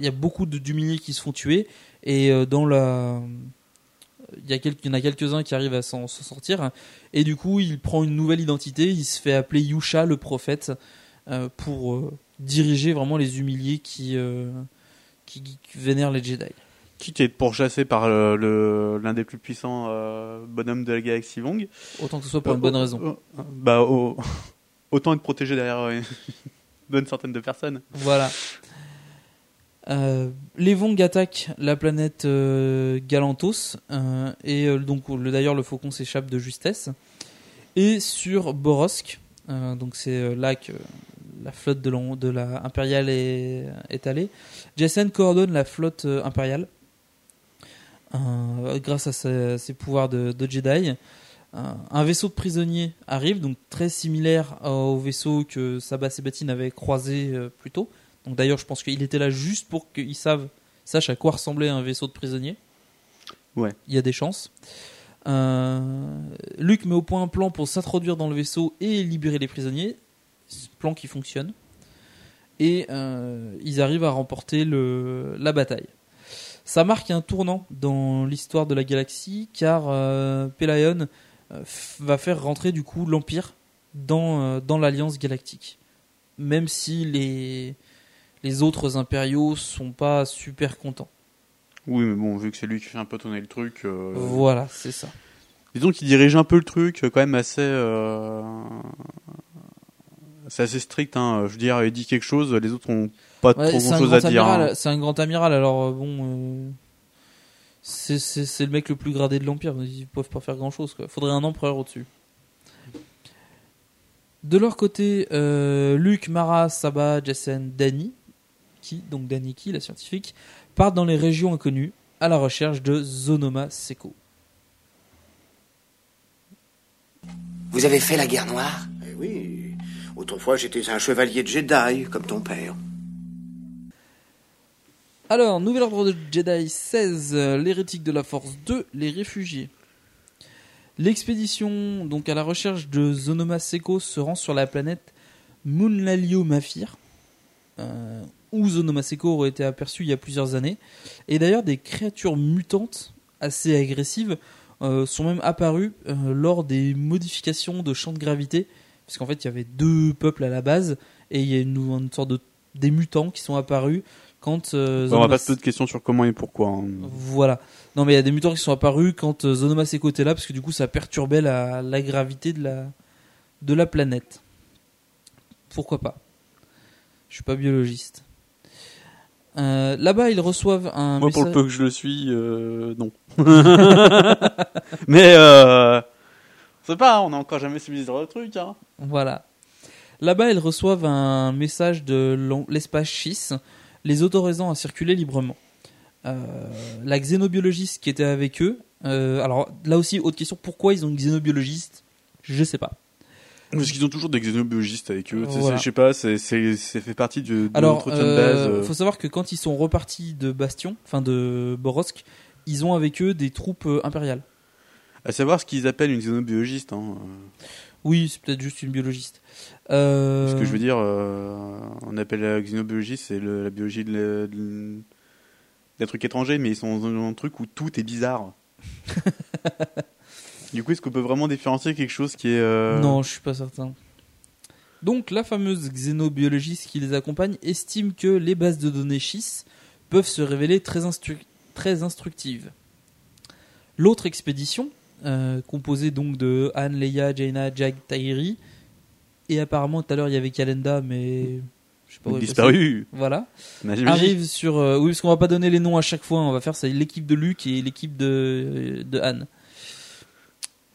y a beaucoup d'humiliés qui se font tuer. Et dans la il y, en a quelques-uns qui arrivent à s'en sortir. Et du coup il prend une nouvelle identité. Il se fait appeler Yusha le prophète pour diriger vraiment les humiliés qui vénèrent les Jedi Quitte à être pourchassé par euh, le- l'un des plus puissants euh, bonhommes de la galaxie Vong. Autant que ce soit pour une bonne Euh, raison. euh, bah, au- [laughs] autant être protégé derrière euh, une [laughs] bonne centaine de personnes. Voilà. Euh, les Vong attaquent la planète euh, Galantos euh, et euh, donc le- d'ailleurs le faucon s'échappe de justesse. Et sur Borosk, euh, donc c'est euh, là que la flotte de, l'en- de la impériale est, est allée. Jessen coordonne la flotte euh, impériale euh, grâce à ses, ses pouvoirs de, de Jedi. Euh, un vaisseau de prisonniers arrive, donc très similaire au vaisseau que Sabah Sebatine avait croisé euh, plus tôt. Donc d'ailleurs, je pense qu'il était là juste pour qu'ils savent, sachent à quoi ressemblait un vaisseau de prisonniers. Ouais. Il y a des chances. Euh, Luke met au point un plan pour s'introduire dans le vaisseau et libérer les prisonniers. Ce plan qui fonctionne. Et euh, ils arrivent à remporter le, la bataille. Ça marque un tournant dans l'histoire de la galaxie car euh, Pelayon euh, va faire rentrer du coup l'Empire dans, euh, dans l'Alliance galactique. Même si les, les autres impériaux sont pas super contents. Oui, mais bon, vu que c'est lui qui fait un peu tourner le truc. euh, Voilà, c'est ça. Disons qu'il dirige un peu le truc, quand même assez. euh, C'est assez strict, hein. Je veux dire, il dit quelque chose, les autres ont pas Ouais, trop c'est grand un chose grand à dire. amiral, hein. C'est un grand amiral, alors euh, bon. euh, c'est- le mec le plus gradé de l'Empire. Ils peuvent pas faire grand chose. Quoi. Faudrait un empereur au-dessus. De leur côté, euh, Luke, Mara, Saba, Jessen, Dani, qui, donc Dani qui, la scientifique, partent dans les régions inconnues à la recherche de Zonoma Seko. Vous avez fait la guerre noire? Eh oui, autrefois j'étais un chevalier de Jedi, comme ton père. Alors, Nouvel Ordre de Jedi 16, euh, l'hérétique de la Force 2, les réfugiés. L'expédition, donc à la recherche de Zonoma Seko, se rend sur la planète Moonlalio Mafir, euh, où Zonoma Seko aurait été aperçu il y a plusieurs années. Et d'ailleurs, des créatures mutantes assez agressives euh, sont même apparues euh, lors des modifications de champ de gravité, parce qu'en fait, il y avait deux peuples à la base, et il y a une, une sorte de des mutants qui sont apparus quand euh, on va pas se poser de questions sur comment et pourquoi. hein. voilà. Non, mais il y a des mutants qui sont apparus quand euh, Zonoma Seko était là, parce que du coup, ça perturbait la, la gravité de la, de la planète. Pourquoi pas? Je suis pas biologiste. Euh, Là-bas, ils reçoivent un Moi, pour le peu que je le suis, euh, non. [laughs] Mais, euh, c'est pas, on a encore jamais subi ce genre de truc, hein. Voilà. Là-bas, ils reçoivent un message de l'espace Schiss, les autorisant à circuler librement. Euh, la xénobiologiste qui était avec eux, euh, alors là aussi, autre question, pourquoi ils ont une xénobiologiste? Je sais pas. Parce qu'ils ont toujours des xénobiologistes avec eux. Voilà. Je sais pas, c'est, fait partie du, de Alors, l'entretien de base. euh, euh. faut savoir que quand ils sont repartis de Bastion, enfin de Borosk, ils ont avec eux des troupes euh, impériales. À savoir ce qu'ils appellent une xénobiologiste. Hein. Oui, c'est peut-être juste une biologiste. Euh, Ce que je veux dire, euh, on appelle la xénobiologie, c'est la biologie de, de- d'un truc étranger, mais ils sont dans un truc où tout est bizarre. [laughs] du coup, est-ce qu'on peut vraiment différencier quelque chose qui est... euh, Non, je suis pas certain. Donc, la fameuse xénobiologiste qui les accompagne estime que les bases de données Schiss peuvent se révéler très, instru- très instructives. L'autre expédition, euh, composée donc de Anne, Leia, Jaina, Jack, Tairi, et apparemment tout à l'heure il y avait Kalenda, mais je sais pas où Disparu. Voilà. A jamais Arrive sur. euh, oui, parce qu'on va pas donner les noms à chaque fois. On va faire l'équipe de Luc et l'équipe de de Anne.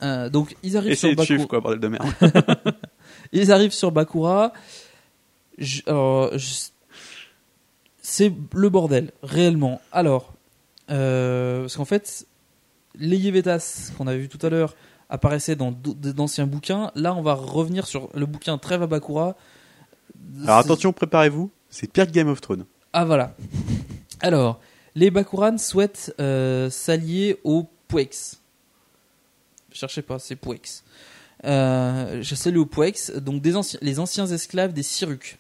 Euh, donc ils arrivent Essayez sur Bakura. quoi, bordel de merde. [laughs] [laughs] ils arrivent sur Bakura. Je- alors, je- c'est le bordel, réellement. Alors, parce qu'en fait, les Yevetas qu'on avait vu tout à l'heure apparaissaient dans d'anciens bouquins. Là, on va revenir sur le bouquin Trêve à Bakura. Alors attention, préparez-vous, c'est pire que Game of Thrones. Ah voilà. Alors, les Bakuran souhaitent euh, s'allier aux Puex. Cherchez pas, c'est Puex. Euh, je salue aux Puex, donc des les anciens esclaves des Siruks.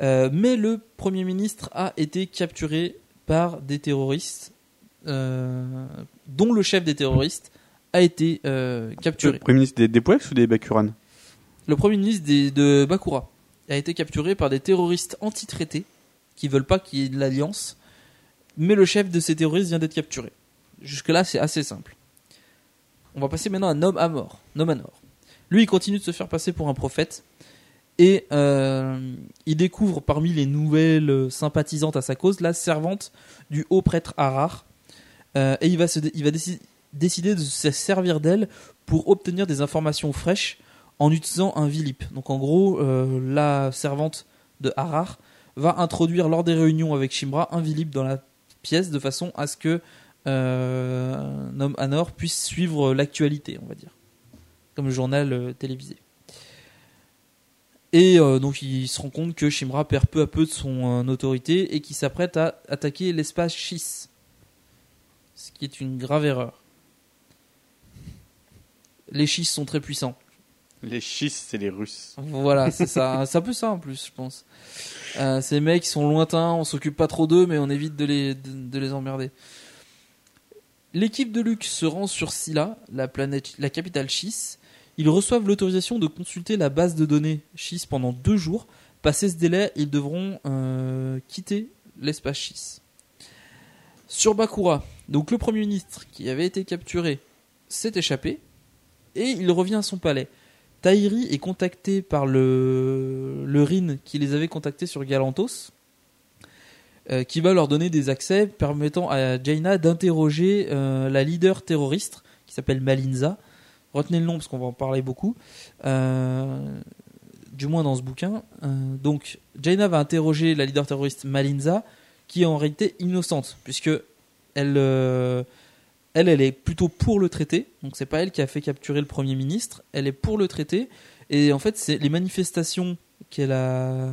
Euh, mais le Premier ministre a été capturé par des terroristes, dont le chef des terroristes a été euh, capturé. Le Premier ministre des, des ou des Bakuran Le Premier ministre des- de Bakura a été capturé par des terroristes anti-traités qui veulent pas qu'il y ait de l'alliance, mais le chef de ces terroristes vient d'être capturé. Jusque-là, c'est assez simple. On va passer maintenant à Nom Amor. Lui, il continue de se faire passer pour un prophète et euh, il découvre parmi les nouvelles sympathisantes à sa cause la servante du haut prêtre Harar. Euh, et il va, décider de se servir d'elle pour obtenir des informations fraîches en utilisant un vilip. Donc en gros, euh, la servante de Harar va introduire lors des réunions avec Shimra un vilip dans la pièce de façon à ce que euh, Anor puisse suivre l'actualité, on va dire, comme le journal euh, télévisé. Et donc il se rend compte que Shimra perd peu à peu de son autorité et qu'il s'apprête à attaquer l'espace Schiss. Ce qui est une grave erreur. Les Schiss sont très puissants. Les schistes, c'est les Russes. Voilà, c'est ça. [laughs] C'est un peu ça en plus, je pense. Euh, ces mecs ils sont lointains, on s'occupe pas trop d'eux, mais on évite de les, de, de les emmerder. L'équipe de Luke se rend sur Scylla, la planète, la capitale Schiss. Ils reçoivent l'autorisation de consulter la base de données Schiss pendant deux jours. Passé ce délai, ils devront euh, quitter l'espace Schiss. Sur Bakura, donc le premier ministre qui avait été capturé s'est échappé et il revient à son palais. Taïri est contacté par le, le Rin qui les avait contactés sur Galantos, euh, qui va leur donner des accès permettant à Jaina d'interroger euh, la leader terroriste qui s'appelle Malinza. Retenez le nom parce qu'on va en parler beaucoup, euh, du moins dans ce bouquin. Donc Jaina va interroger la leader terroriste Malinza, qui est en réalité innocente puisque elle euh, elle, elle est plutôt pour le traité. Donc c'est pas elle qui a fait capturer le premier ministre. Elle est pour le traité. Et en fait, c'est les manifestations qu'elle a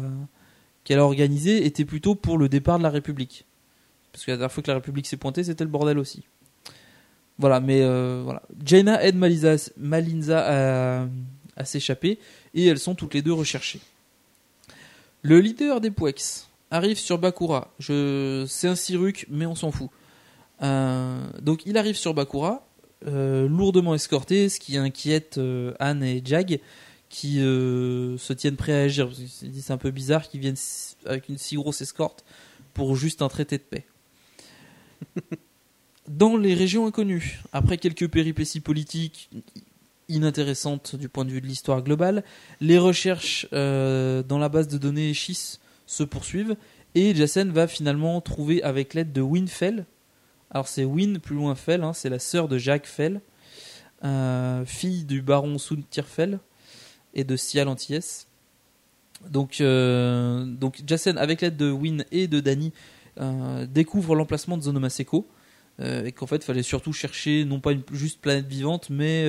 qu'elle a organisées étaient plutôt pour le départ de la République. parce que la dernière fois que la République s'est pointée, c'était le bordel aussi. Voilà, mais euh, voilà. Jaina aide Malinza à, s'échapper et elles sont toutes les deux recherchées. Le leader des Pwex arrive sur Bakura. Je, c'est un Siruk, mais on s'en fout. Euh, donc il arrive sur Bakura, euh, lourdement escorté, ce qui inquiète euh, Anne et Jag, qui se tiennent prêts à agir. Parce C'est un peu bizarre qu'ils viennent avec une si grosse escorte pour juste un traité de paix. [laughs] Dans les régions inconnues, après quelques péripéties politiques inintéressantes du point de vue de l'histoire globale, les recherches euh, dans la base de données SHIS se poursuivent et Jassen va finalement trouver avec l'aide de Winfell, alors c'est Win plus loin Fell, hein, c'est la sœur de Jacques Fell, euh, fille du baron Suntirfell et de Sial Antilles. Donc, euh, avec l'aide de Win et de Danny, euh, découvre l'emplacement de Zonomaseko euh, et qu'en fait, il fallait surtout chercher non pas une juste planète vivante, mais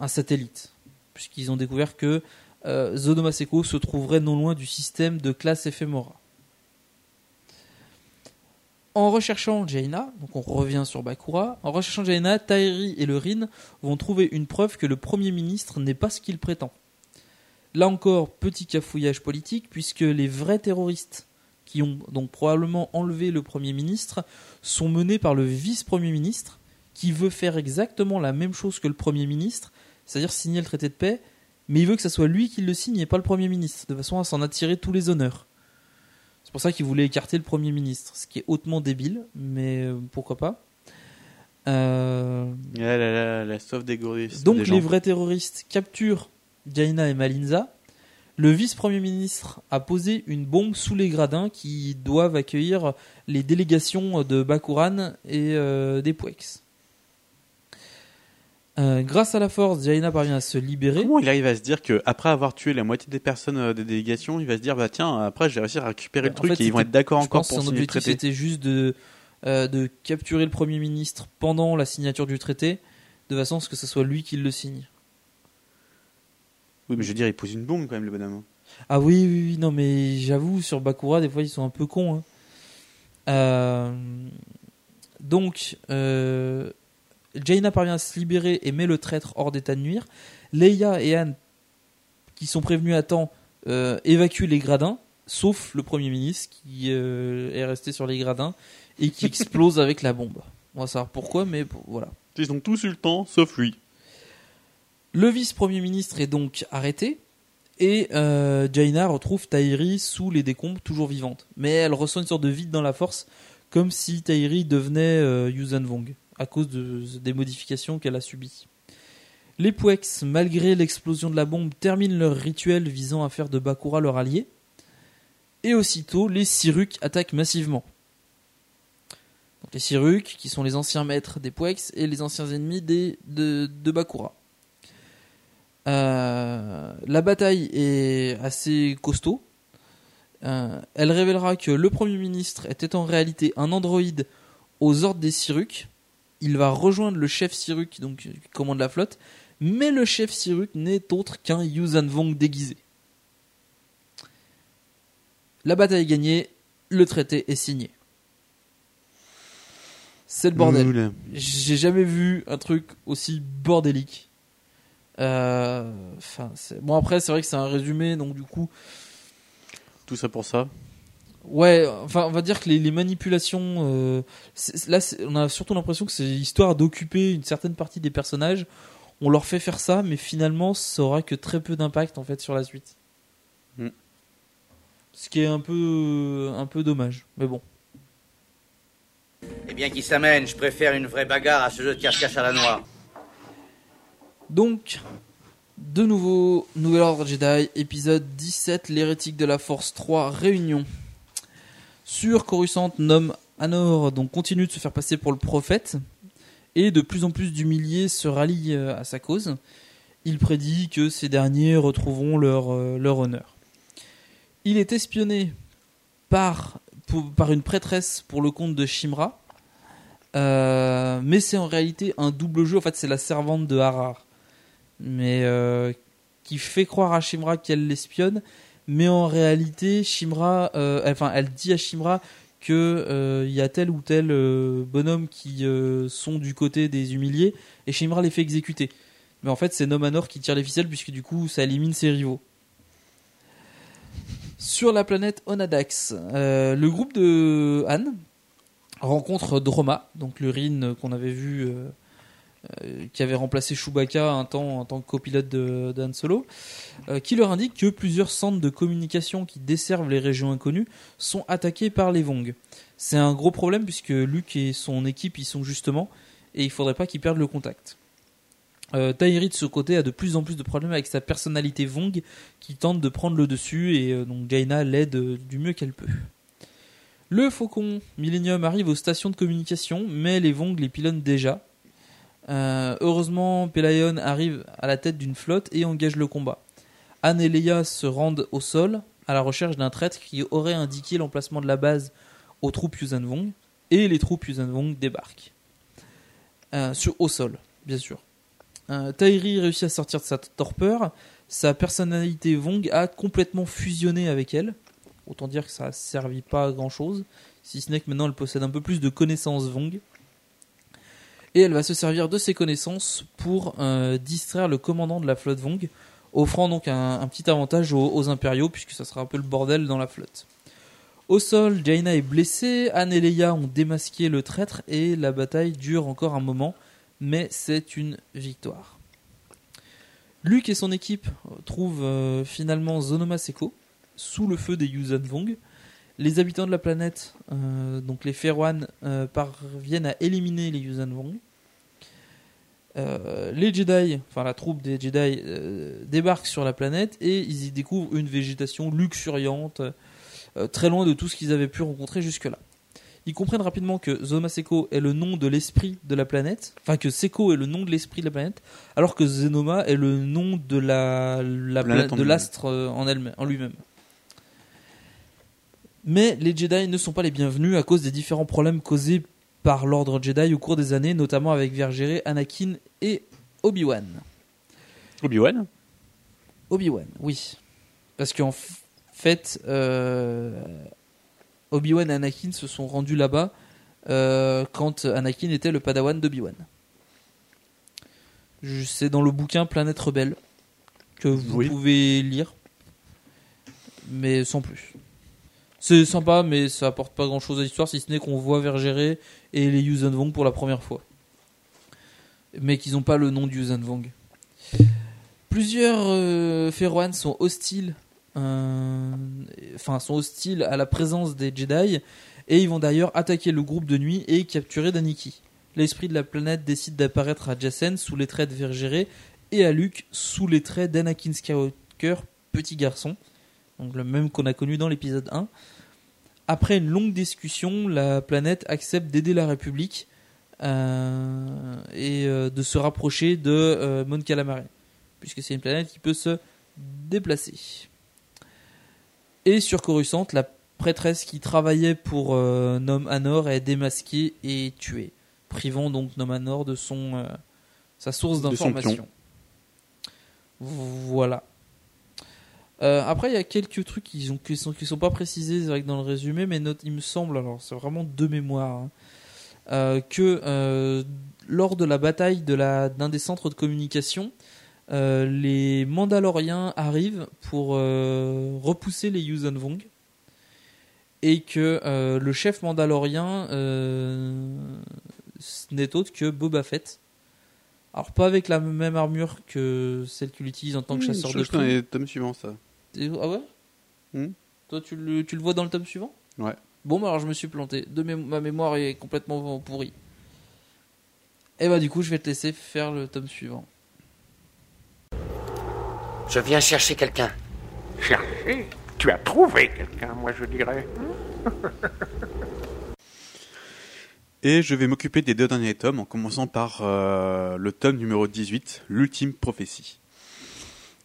un satellite, puisqu'ils ont découvert que Zonomaseko se trouverait non loin du système de classe Ephemera. En recherchant Jaina, donc on revient sur Bakura, en recherchant Jaina, Tairi et le Rin vont trouver une preuve que le Premier ministre n'est pas ce qu'il prétend. Là encore, petit cafouillage politique, puisque les vrais terroristes qui ont donc probablement enlevé le Premier ministre sont menés par le vice-premier ministre, qui veut faire exactement la même chose que le Premier ministre, c'est-à-dire signer le traité de paix, mais il veut que ce soit lui qui le signe et pas le Premier ministre, de façon à s'en attirer tous les honneurs. C'est pour ça qu'il voulait écarter le Premier ministre, ce qui est hautement débile, mais euh, pourquoi pas. Euh, Ah là là, la sauve des gorilles. donc des les vrais terroristes capturent Jaina et Malinza. Le vice-premier ministre a posé une bombe sous les gradins qui doivent accueillir les délégations de Bakuran et euh, des Pwex. Euh, grâce à la force, Jaina parvient à se libérer. Comment il arrive à se dire que après avoir tué la moitié des personnes euh, des délégations, il va se dire bah tiens après j'ai réussi à récupérer le En truc fait, et ils vont être d'accord encore pense pour son signer le objectif traité. c'était juste de, euh, de capturer le Premier ministre pendant la signature du traité, de façon à ce que ce soit lui qui le signe. Oui mais je veux dire il pose une bombe quand même le bonhomme. Ah oui, oui, oui, non, mais j'avoue, sur Bakura, des fois, ils sont un peu cons. hein. Donc, Jaina parvient à se libérer et met le traître hors d'état de nuire. Leia et Anne, qui sont prévenus à temps, euh, évacuent les gradins, sauf le Premier ministre qui euh, est resté sur les gradins et qui explose avec la bombe. On va savoir pourquoi, mais bon, voilà. Ils ont tous eu le temps sauf lui. Le vice-premier ministre est donc arrêté et euh, Jaina retrouve Tairi sous les décombres, toujours vivante. Mais elle ressent une sorte de vide dans la force, comme si Tairi devenait euh, Yuuzhan Vong, à cause de, des modifications qu'elle a subies. Les Pwex, malgré l'explosion de la bombe, terminent leur rituel visant à faire de Bakura leur allié. Et aussitôt, les Siruk attaquent massivement. Donc les Siruk, qui sont les anciens maîtres des Pwex et les anciens ennemis de, Bakura. Euh, la bataille est assez costaud. Euh, elle révélera que le Premier ministre était en réalité un androïde aux ordres des Siruk. Il va rejoindre le chef Siruk, donc qui commande la flotte, mais le chef Siruk n'est autre qu'un Yuuzhan Vong déguisé. La bataille est gagnée, le traité est signé. C'est le bordel. J'ai jamais vu un truc aussi bordélique. Euh, bon après c'est vrai que c'est un résumé, donc du coup, Tout ça pour ça. Ouais, enfin on va dire que les, les manipulations, euh, c'est- là c'est- on a surtout l'impression que c'est histoire d'occuper une certaine partie des personnages. On leur fait faire ça, mais finalement ça aura que très peu d'impact en fait sur la suite. Mm. Ce qui est un peu un peu dommage, mais bon. Eh bien, qui s'amène Je préfère une vraie bagarre à ce jeu de cache-cache à la noix. Donc, de nouveau, Nouvel Ordre Jedi, épisode 17, l'hérétique de la Force 3, réunion. Sur Coruscant, nomme Anor, donc continue de se faire passer pour le prophète, et de plus en plus d'humiliés se rallient euh, à sa cause. Il prédit que ces derniers retrouveront leur, euh, honneur. Il est espionné par, une prêtresse pour le compte de Shimra, euh, mais c'est en réalité un double jeu. En fait, c'est la servante de Harar, mais qui fait croire à Shimra qu'elle l'espionne, mais en réalité, Shimra, euh, elle dit à Shimra que euh, il y a tel ou tel euh, bonhomme qui euh, sont du côté des humiliés et Shimra les fait exécuter. Mais en fait, c'est Nomanor qui tire les ficelles puisque du coup, ça élimine ses rivaux. Sur la planète Onadax, euh, le groupe de Han rencontre Droma, donc le Rin qu'on avait vu, euh, euh, qui avait remplacé Chewbacca un temps en tant que copilote de, Solo, euh, qui leur indique que plusieurs centres de communication qui desservent les régions inconnues sont attaqués par les Vong. C'est un gros problème puisque Luke et son équipe y sont justement, et il faudrait pas qu'ils perdent le contact. Euh, Tahiri de ce côté a de plus en plus de problèmes avec sa personnalité Vong qui tente de prendre le dessus et euh, donc l'aide euh, du mieux qu'elle peut. Le Faucon Millennium arrive aux stations de communication, mais les Vong les pilonnent déjà. Euh, heureusement, Pelayon arrive à la tête d'une flotte et engage le combat. Anne et Leia se rendent au sol à la recherche d'un traître qui aurait indiqué l'emplacement de la base aux troupes Yuuzhan Vong et les troupes Yuuzhan Vong débarquent. Euh, au sol, bien sûr. Euh, Tahiri réussit à sortir de sa torpeur. Sa personnalité Vong a complètement fusionné avec elle. Autant dire que ça a servi pas à grand chose. Si ce n'est que maintenant elle possède un peu plus de connaissances Vong. Et elle va se servir de ses connaissances pour euh, distraire le commandant de la flotte Vong, offrant donc un, petit avantage aux, aux impériaux, puisque ça sera un peu le bordel dans la flotte. Au sol, Jaina est blessée, Anne et Leia ont démasqué le traître et la bataille dure encore un moment, mais c'est une victoire. Luke et son équipe trouvent euh, finalement Zonoma Seko sous le feu des Yuuzhan Vong. Les habitants de la planète, euh, donc les Ferwan, euh, parviennent à éliminer les Yuuzhan Vong. Euh, les Jedi, enfin la troupe des Jedi, débarquent sur la planète et ils y découvrent une végétation luxuriante, très loin de tout ce qu'ils avaient pu rencontrer jusque-là. Ils comprennent rapidement que Zoma Seko est le nom de l'esprit de la planète, enfin que Seko est le nom de l'esprit de la planète, alors que Zenoma est le nom de la, la Planète pla- en de l'astre en, elle- en lui-même. Mais les Jedi ne sont pas les bienvenus à cause des différents problèmes causés par l'ordre Jedi au cours des années, notamment avec Vergéré, Anakin et Obi-Wan. Obi-Wan? Obi-Wan, oui. Parce qu'en fait, euh, Obi-Wan et Anakin se sont rendus là-bas euh, quand Anakin était le padawan d'Obi-Wan. C'est dans le bouquin Planète Rebelle que vous Oui. pouvez lire, mais sans plus. C'est sympa, mais ça apporte pas grand-chose à l'histoire, si ce n'est qu'on voit Vergéré et les Yuuzhan Vong pour la première fois. Mais qu'ils n'ont pas le nom de Yuuzhan Vong. Plusieurs euh, Ferroans sont hostiles, euh, sont hostiles à la présence des Jedi et ils vont d'ailleurs attaquer le groupe de nuit et capturer Daniki. L'esprit de la planète décide d'apparaître à Jacen sous les traits de Vergéré et à Luke sous les traits d'Anakin Skywalker, petit garçon, donc le même qu'on a connu dans l'épisode 1. Après une longue discussion, la planète accepte d'aider la République euh, et euh, de se rapprocher de euh, Mon Calamari, puisque c'est une planète qui peut se déplacer. Et sur Coruscant, la prêtresse qui travaillait pour euh, Nom Anor est démasquée et tuée, privant donc Nom Anor de son sa source d'information. Voilà. Euh, après, il y a quelques trucs qui sont, qui sont, qui sont pas précisés dans le résumé, mais note, il me semble, alors c'est vraiment de mémoire, hein, euh, que euh, lors de la bataille de la- d'un des centres de communication, les Mandaloriens arrivent pour repousser les Yuuzhan Vong et que le chef mandalorien ce n'est autre que Boba Fett. Alors pas avec la même armure que celle qu'il utilise en tant que Hmm, chasseur je de que dans primes. les tomes suivants, ça. Ah ouais? Hmm? Toi, tu le, tu le vois dans le tome suivant? Ouais. Bon, bah alors je me suis planté. De mé- ma mémoire est complètement pourrie. Et bah, du coup, je vais te laisser faire le tome suivant. Je viens chercher quelqu'un. Chercher? Tu as trouvé quelqu'un, moi je dirais. [laughs] Et je vais m'occuper des deux derniers tomes, en commençant par euh, le tome numéro 18, l'ultime prophétie.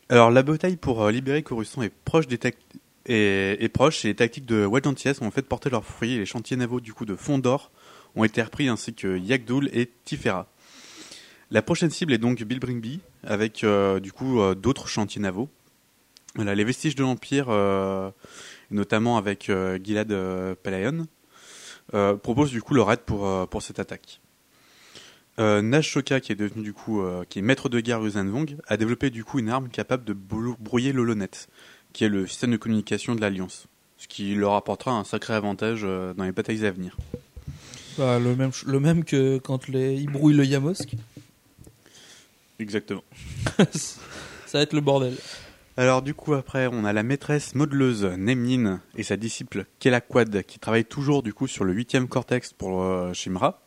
Alors, la bataille pour euh, libérer Coruscant est proche des tac- est, proche et les tactiques de Antilles ont fait porter leurs fruits et les chantiers navaux du coup de Fondor ont été repris ainsi que Yagdul et Tifera. La prochaine cible est donc Bill Bringby avec euh, du coup euh, d'autres chantiers navaux. Voilà, les vestiges de l'Empire, notamment avec Gilad euh, Palayon. euh, propose du coup leur aide pour, pour cette attaque. Euh, Nashoka, qui est devenu du coup, euh, qui est maître de guerre Vong, a développé du coup une arme capable de brou- brouiller l'Holonet, qui est le système de communication de l'Alliance, ce qui leur apportera un sacré avantage euh, dans les batailles à venir. Bah, le même, le même que quand les, ils brouillent le Yamosk. Exactement. [laughs] Ça va être le bordel. Alors du coup après on a la maîtresse modeleuse Nemnin et sa disciple Kelaquad qui travaillent toujours du coup sur le huitième cortex pour euh, Shimra.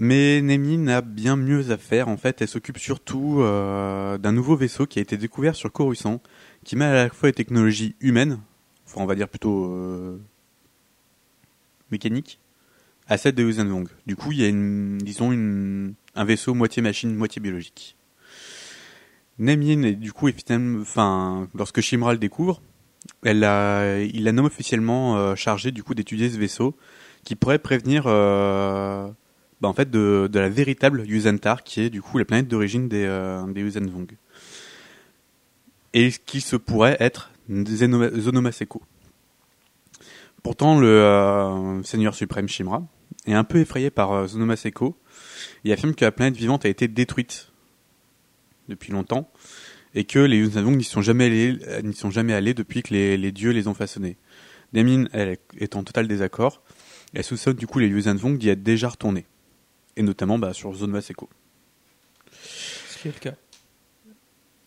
Mais Nemnin a bien mieux à faire en fait, elle s'occupe surtout euh, d'un nouveau vaisseau qui a été découvert sur Coruscant, qui met à la fois les technologies humaines, enfin on va dire plutôt euh, mécaniques, à celle de Yuuzhan Du coup il y a une, disons une, un vaisseau moitié machine, moitié biologique. Est du coup enfin lorsque Shimra le découvre, elle il la nomme officiellement euh, chargé du coup d'étudier ce vaisseau qui pourrait prévenir euh, bah, en fait de, de la véritable Yuzantar qui est du coup la planète d'origine des euh, des. Et qui se pourrait être Zonomaseko. Pourtant le euh, Seigneur suprême Shimra est un peu effrayé par euh, Zonomaseko et affirme que la planète vivante a été détruite depuis longtemps et que les Yuzhanvong n'y sont jamais allés, euh, n'y sont jamais allés depuis que les, les dieux les ont façonnés. Demin, elle, est en total désaccord. Elle soupçonne du coup les Yuzhanvong d'y être déjà retournés. Et notamment bah, sur Zone Maseko. Ce qui est le cas.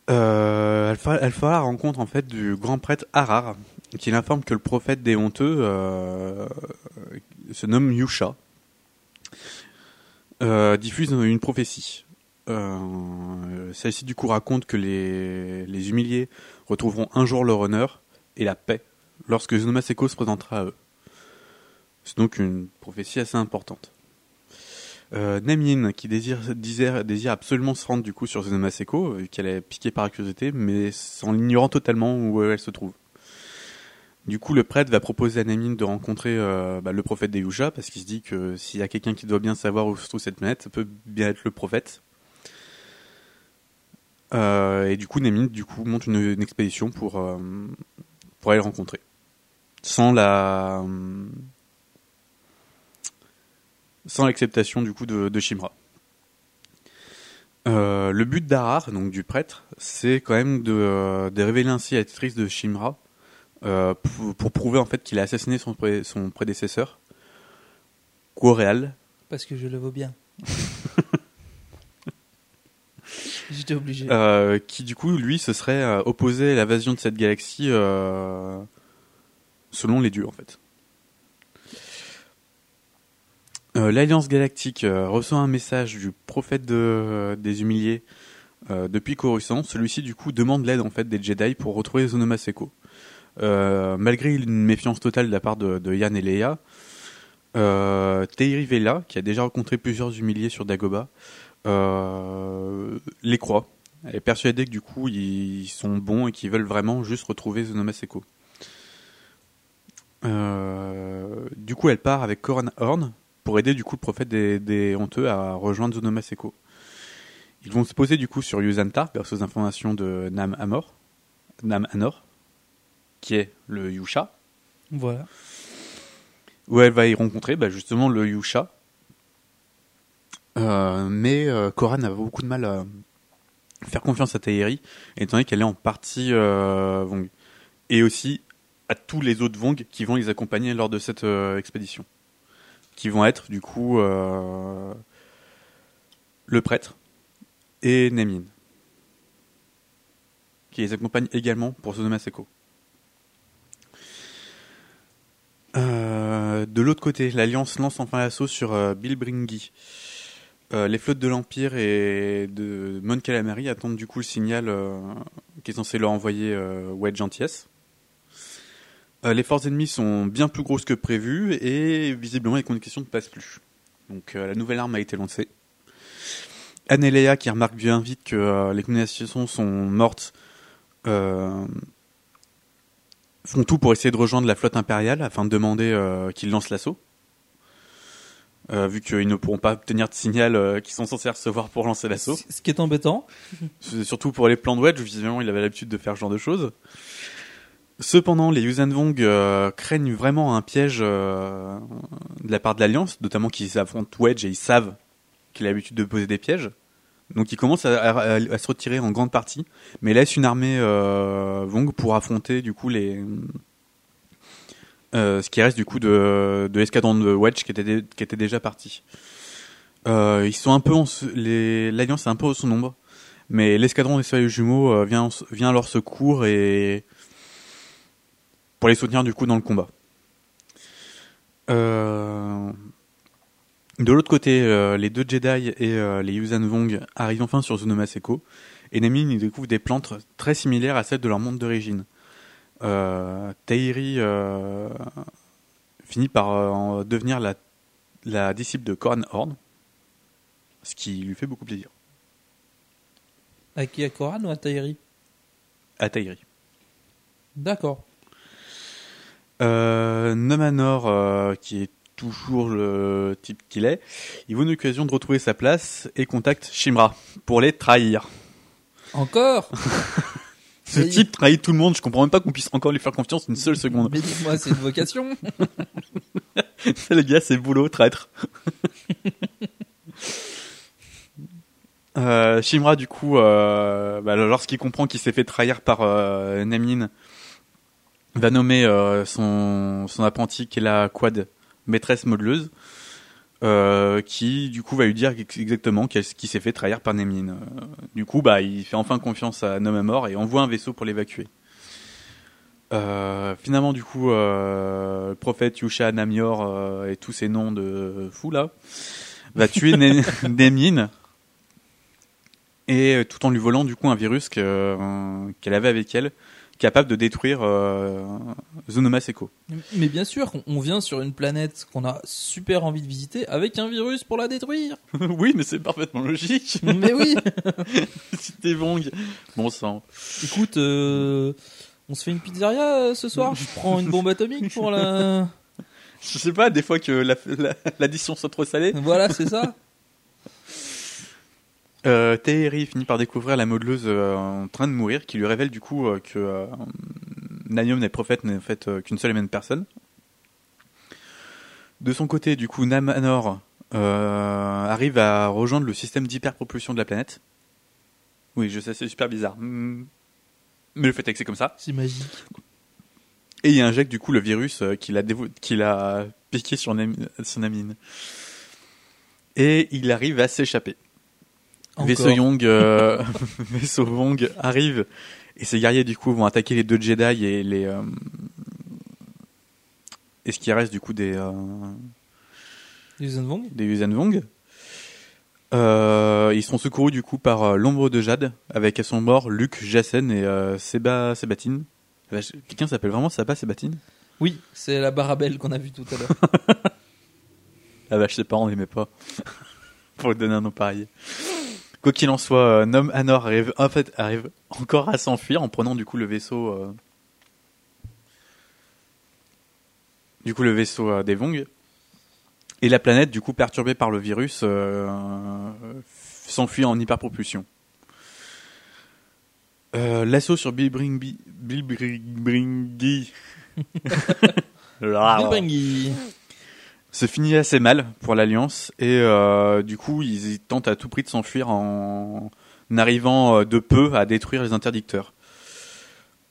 Euh, fera la rencontre en fait du grand prêtre Harar, qui l'informe que le prophète des honteux euh, se nomme Yusha, euh, diffuse une prophétie. Euh, Celle-ci du coup raconte que les, les humiliés retrouveront un jour leur honneur et la paix lorsque Zonomaseko se présentera à eux. C'est donc une prophétie assez importante. Euh, qui désire, désire, absolument se rendre du coup sur Zonomaseko, vu qu'elle est piquée par la curiosité, mais en ignorant totalement où elle se trouve. Du coup, le prêtre va proposer à Nemyin de rencontrer euh, bah, le prophète des Yusha, parce qu'il se dit que s'il y a quelqu'un qui doit bien savoir où se trouve cette planète, ça peut bien être le prophète. Euh, et du coup, Nemyin du coup monte une, une expédition pour euh, pour aller le rencontrer, sans la sans l'acceptation du coup de, de Shimra. Euh, le but d'Arar, donc du prêtre, c'est quand même de, euh, de révéler ainsi la tutrice de Shimra euh, pour, pour prouver en fait qu'il a assassiné son, pré- son prédécesseur, Quoréal, Parce que je le vaux bien. [laughs] J'étais obligé. euh, qui du coup lui se serait opposé à l'invasion de cette galaxie selon les dieux en fait. Euh, L'Alliance Galactique euh, reçoit un message du prophète de- des humiliés euh, depuis Coruscant. Celui-ci du coup demande l'aide en fait des Jedi pour retrouver Zonomaseko. Euh, malgré une méfiance totale de la part de, Yann et Leia, euh, Vela, qui a déjà rencontré plusieurs humiliés sur Dagobah, euh, les croit. Elle est persuadée que du coup ils sont bons et qu'ils veulent vraiment juste retrouver Zonomaseko. Euh, du coup, elle part avec Coran Horn pour aider du coup le prophète des, des honteux à rejoindre Zonomaseko. Ils vont se poser du coup sur Yuzantar grâce aux informations de Nam Amor, Nam Anor, qui est le Yusha, Voilà. où elle va y rencontrer bah, justement le Yusha. Euh, mais euh, Koran a beaucoup de mal à faire confiance à Tahiri, étant donné qu'elle est en partie euh, Vong. Et aussi à tous les autres Vong qui vont les accompagner lors de cette expédition. Qui vont être du coup euh, le prêtre et Nemin. Qui les accompagne également pour Zonomaseko. Euh, de l'autre côté, l'Alliance lance enfin l'assaut sur euh, Bilbringi. Euh, les flottes de l'Empire et de Mon Calamari attendent du coup le signal euh, qui est censé leur envoyer Wedge Antilles. Euh, les forces ennemies sont bien plus grosses que prévu et visiblement les communications ne passent plus. Donc euh, la nouvelle arme a été lancée. Anne et qui remarquent bien vite que euh, les communications sont mortes euh, font tout pour essayer de rejoindre la flotte impériale afin de demander euh, qu'ils lancent l'assaut. Euh, vu qu'ils ne pourront pas obtenir de signal euh, qu'ils sont censés recevoir pour lancer l'assaut. Ce qui est embêtant. Surtout pour les plans de Wedge, visiblement il avait l'habitude de faire ce genre de choses. Cependant, les Yuuzhan Vong euh, craignent vraiment un piège euh, de la part de l'Alliance, notamment qu'ils affrontent Wedge et ils savent qu'il a l'habitude de poser des pièges. Donc ils commencent à, se retirer en grande partie, mais laissent une armée euh, Vong pour affronter du coup les ce qui reste du coup de, l'escadron de Wedge qui était, déjà parti. Ils sont un peu l'Alliance est un peu au son nombre, mais l'escadron des Soleils Jumeaux vient à leur secours et pour les soutenir du coup dans le combat. Euh, De l'autre côté, euh, les deux Jedi et euh, les Yuuzhan Vong arrivent enfin sur Zunomaseko et Namin y découvre des plantes très similaires à celles de leur monde d'origine. Euh, Tahiri euh, finit par en devenir la, la disciple de Koran Horn, ce qui lui fait beaucoup plaisir. À qui? À Koran ou à Tahiri À Tahiri. D'accord. Euh, Nomanor, euh, qui est toujours le type qu'il est, il vaut une occasion de retrouver sa place et contacte Shimra pour les trahir. Encore? [laughs] Ce type trahit tout le monde, je comprends même pas qu'on puisse encore lui faire confiance une seule seconde. Mais dites-moi, c'est une vocation [laughs] le gars, c'est boulot, traître. [laughs] Euh, Shimra, du coup, euh, bah, lorsqu'il comprend qu'il s'est fait trahir par euh, Namin, va nommer euh, son, son apprenti qui est la Quad, maîtresse modeleuse, euh, qui du coup va lui dire ex- exactement qu'elle- qu'il s'est fait trahir par Namin. Euh, du coup, bah, il fait enfin confiance à Nomamor et envoie un vaisseau pour l'évacuer. Euh, finalement, du coup, le prophète Yusha Namior et tous ces noms de fous là va tuer [laughs] Ne- Nemin et tout en lui volant du coup un virus que, qu'elle avait avec elle, capable de détruire euh, Zunomaseko. Mais bien sûr, on- vient sur une planète qu'on a super envie de visiter avec un virus pour la détruire. [laughs] oui, mais c'est parfaitement logique. Mais oui. [laughs] t'es Vong, bon sang. Écoute, euh, on se fait une pizzeria euh, ce soir. Je prends une bombe atomique pour la. Je sais pas, des fois que la- la- l'addition soit trop salée. Voilà, c'est ça. Euh, finit par découvrir la modeleuse euh, en train de mourir, qui lui révèle du coup euh, que euh, Nanium n'est prophète n'est en fait qu'une seule et même personne. De son côté, du coup, Namanor euh, arrive à rejoindre le système d'hyperpropulsion de la planète. Oui, je sais, c'est super bizarre. Hmm. Mais le fait est que c'est comme ça. C'est magique. Et il injecte du coup le virus euh, qu'il a, dévo- qu'il a piqué sur Namine. Et il arrive à s'échapper. Vaisseau euh, [laughs] Vaisseau Vong arrive et ces guerriers du coup vont attaquer les deux Jedi et les euh, et ce qui reste du coup des euh, Yuuzhan Vong des Yuuzhan Vong. Euh, ils sont secourus du coup par euh, l'ombre de Jade avec à son bord Luke, Jacen et euh, Seba Sébatine. Vache, Quelqu'un s'appelle vraiment Seba Sébatine Oui, c'est la barabelle qu'on a vue tout à l'heure. [laughs] Ah bah je sais pas, on l'aimait pas. [laughs] Pour lui donner un nom pareil. Quoi qu'il en soit, euh, Nom Anor arrive, en fait, arrive encore à s'enfuir en prenant du coup le vaisseau. euh, Du coup, le vaisseau euh, des Vong. Et la planète, du coup, perturbée par le virus, euh, s'enfuit en hyperpropulsion. Euh, L'assaut sur Bilbringi. Bilbringi. [laughs] Bilbringi. Se finit assez mal pour l'Alliance et euh, du coup ils, tentent à tout prix de s'enfuir en arrivant euh, de peu à détruire les interdicteurs.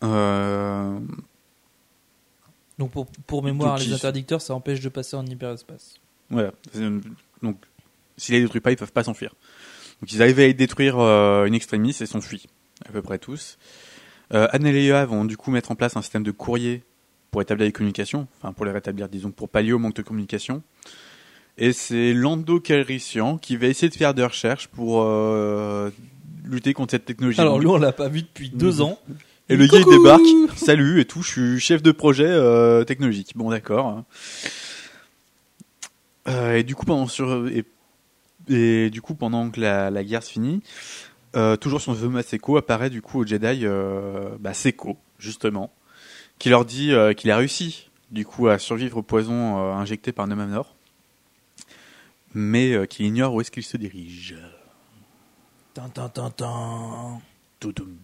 Euh, Donc pour, pour mémoire, Donc, les interdicteurs, ça empêche de passer en hyperespace. voilà. C'est une- Donc s'ils les détruisent pas, ils peuvent pas s'enfuir. Donc ils arrivent à détruire euh, une extremis et s'enfuient à peu près tous. Euh, Anne et Leia vont du coup mettre en place un système de courrier pour établir les communications, enfin pour les rétablir, disons, pour pallier au manque de communication. Et c'est Lando Calrissian qui va essayer de faire des recherches pour euh, lutter contre cette technologie. Alors lui, on l'a pas vu depuis deux ans. Et le gars il débarque, salut et tout, je suis chef de projet euh, technologique. Bon d'accord. Euh, et du coup pendant sur et, et du coup pendant que la, la guerre se finit, euh, toujours sur Zoma Seko apparaît du coup au Jedi euh, bah, Seko justement, qui leur dit euh, qu'il a réussi du coup à survivre au poison euh, injecté par Nomanor, mais euh, qu'il ignore où est-ce qu'il se dirige. Tin, tin, tin, tin. Toutoum.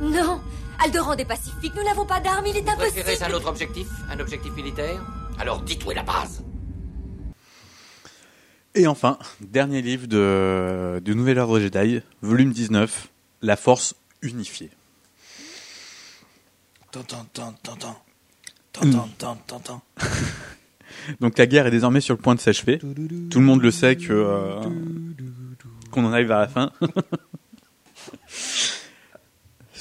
Non, Aldoran est pacifique, nous n'avons pas d'armes, il est Préférez impossible. un autre objectif Un objectif militaire? Alors dites où est la base Et enfin, dernier livre de, du Nouvel Ordre Jedi, volume 19, La Force Unifiée. [laughs] Donc la guerre est désormais sur le point de s'achever. Tout le monde le sait que euh, qu'on en arrive vers la fin. [laughs]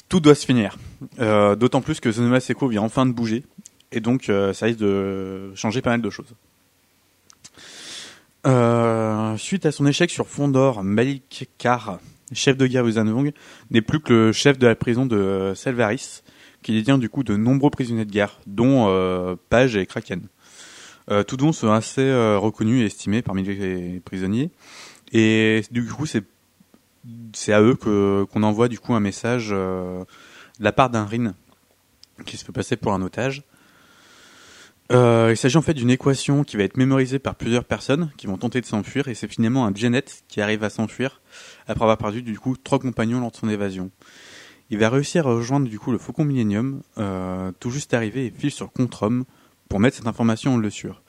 Tout doit se finir. Euh, D'autant plus que Zonoma Seko vient enfin de bouger. Et donc euh, ça risque de changer pas mal de choses. Suite à son échec sur Fondor, Malik Kar, chef de guerre Uzanvong, n'est plus que le chef de la prison de Selvaris, qui détient du coup de nombreux prisonniers de guerre, dont euh, Page et Kraken. Euh, tous dont sont assez euh, reconnus et estimés parmi les prisonniers. Et du coup, c'est à eux que qu'on envoie du coup un message euh, de la part d'un Rin qui se fait passer pour un otage. Il s'agit en fait d'une équation qui va être mémorisée par plusieurs personnes qui vont tenter de s'enfuir et c'est finalement un Janet qui arrive à s'enfuir après avoir perdu du coup trois compagnons lors de son évasion. Il va réussir à rejoindre du coup le Faucon Millennium, euh, tout juste arrivé et file sur Contrum pour mettre cette information en le sûr.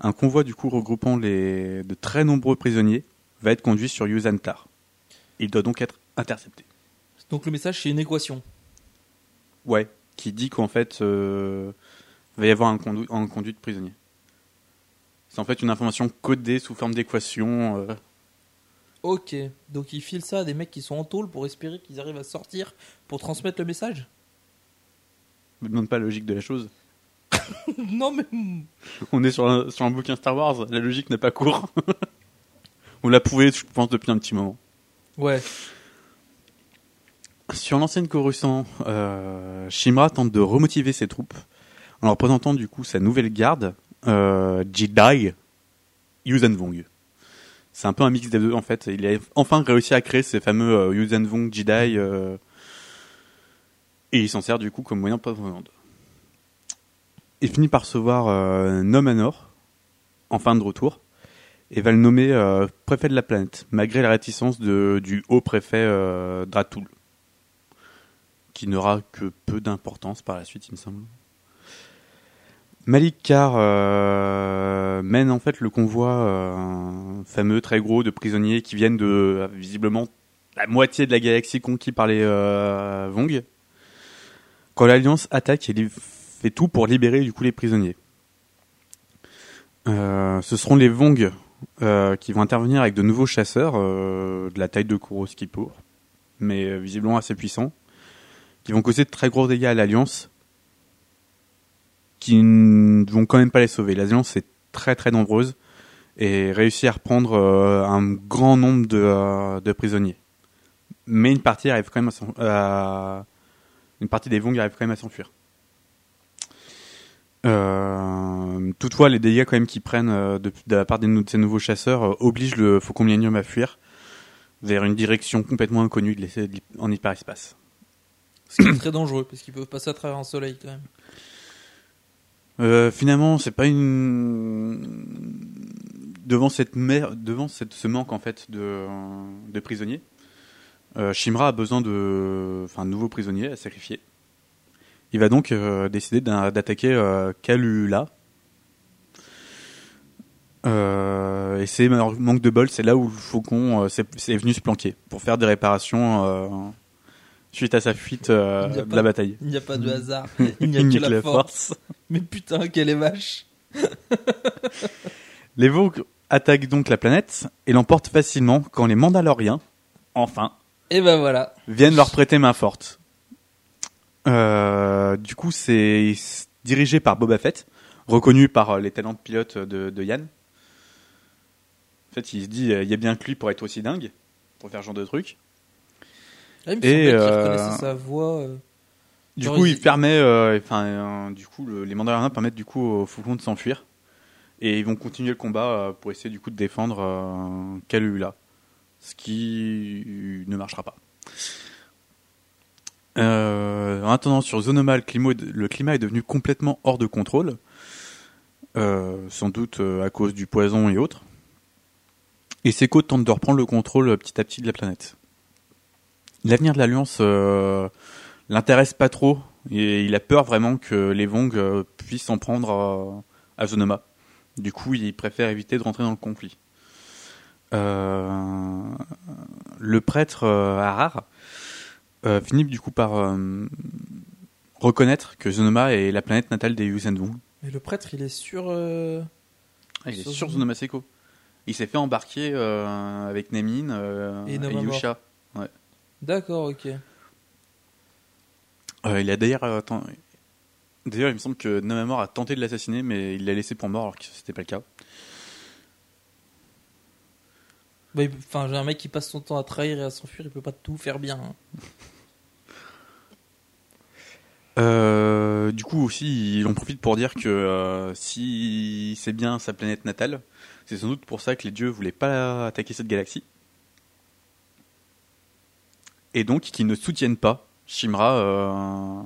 Un convoi du coup regroupant les de très nombreux prisonniers va être conduit sur Yuzantar. Il doit donc être intercepté. Donc le message, c'est une équation. Ouais, qui dit qu'en fait, euh, va y avoir un, conduit, un conduit de prisonnier. C'est en fait une information codée sous forme d'équation. euh, Ok, donc ils filent ça à des mecs qui sont en tôle pour espérer qu'ils arrivent à sortir pour transmettre le message Je me demande pas la logique de la chose. [laughs] Non mais... On est sur un, sur un bouquin Star Wars, la logique n'est pas court. [laughs] On l'a prouvé, je pense, depuis un petit moment. Ouais. Sur l'ancienne Coruscant, euh, Shimra tente de remotiver ses troupes en leur présentant du coup sa nouvelle garde, euh, Jedi Yuuzhan C'est un peu un mix des deux en fait. Il a enfin réussi à créer ces fameux euh, Yuuzhan Jedi euh, et il s'en sert du coup comme moyen de propagande. Il finit par recevoir euh, Nomanor en fin de retour et va le nommer euh, préfet de la planète, malgré la réticence du haut préfet euh, Dratoul, qui n'aura que peu d'importance par la suite, il me semble. Malik Kar euh, mène en fait le convoi fameux, très gros, de prisonniers qui viennent de visiblement la moitié de la galaxie conquis par les Vong. Quand l'Alliance attaque, il fait tout pour libérer du coup les prisonniers. Euh, ce seront les Vong euh, qui vont intervenir avec de nouveaux chasseurs euh, de la taille de Kuro Skipour, mais visiblement assez puissants, qui vont causer de très gros dégâts à l'Alliance, qui ne vont quand même pas les sauver. L'Alliance est très très nombreuse et réussit à reprendre un grand nombre de, de prisonniers. Mais une partie arrive quand même à- une partie des Vong arrive quand même à s'enfuir. Euh, toutefois, les dégâts quand même qu'ils prennent euh, de, de la part de ces nouveaux chasseurs euh, obligent le Faucon Millennium à fuir vers une direction complètement inconnue de en hyperespace. Ce qui est [clears throat] très dangereux parce qu'ils peuvent passer à travers un soleil quand même. Finalement, c'est pas une devant cette mer... devant cette... ce manque en fait de, de prisonniers. Euh, Shimra a besoin de enfin de nouveaux prisonniers à sacrifier. Il va donc euh, décider d'attaquer euh, Kalula. Et c'est manque de bol, c'est là où le faucon s'est s'est venu se planquer pour faire des réparations suite à sa fuite de pas- la bataille. Il n'y a pas de hasard. [laughs] Il n'y a que la force. Mais putain, quelle est vache. [laughs] Les Vogue attaquent donc la planète et l'emportent facilement quand les Mandaloriens, enfin, Et ben voilà. viennent leur prêter main forte. Euh, du coup, c'est dirigé par Boba Fett, reconnu par euh, les talents de pilote de, de Yann. En fait, il se dit, euh, il y a bien que lui pour être aussi dingue, pour faire ce genre de truc. Ah, il me Et, euh, sa voix. euh. Du coup, il- il permet, enfin, du coup, le- les Mandaloriens permettent du coup au Faucon de s'enfuir et ils vont continuer le combat pour essayer du coup de défendre Kalula, ce qui ne marchera pas. Euh, en attendant, sur Zonoma, le climat, est devenu complètement hors de contrôle, euh, sans doute euh, à cause du poison et autres. Et Seco tente de reprendre le contrôle petit à petit de la planète. L'avenir de l'Alliance euh, l'intéresse pas trop et il a peur vraiment que les Vong puissent s'en prendre à Zonoma. Du coup, il préfère éviter de rentrer dans le conflit. Euh, le prêtre euh, Harar euh, finit du coup par reconnaître que Zonoma est la planète natale des Yuzendwong. Mais le prêtre, il est sur. Ah, il est Sur Zonoma. Seko. Il s'est fait embarquer euh, avec Nemin euh, Et. Yusha. Ouais. D'accord, ok. Euh, il a d'ailleurs D'ailleurs, il me semble que Nomamor a tenté de l'assassiner, mais il l'a laissé pour mort alors que c'était pas le cas. Enfin, j'ai un mec qui passe son temps à trahir et à s'enfuir, il peut pas tout faire bien. hein. Euh, du coup aussi, il en profite pour dire que euh, si c'est bien sa planète natale, c'est sans doute pour ça que les dieux voulaient pas attaquer cette galaxie. Et donc qu'ils ne soutiennent pas Shimra euh,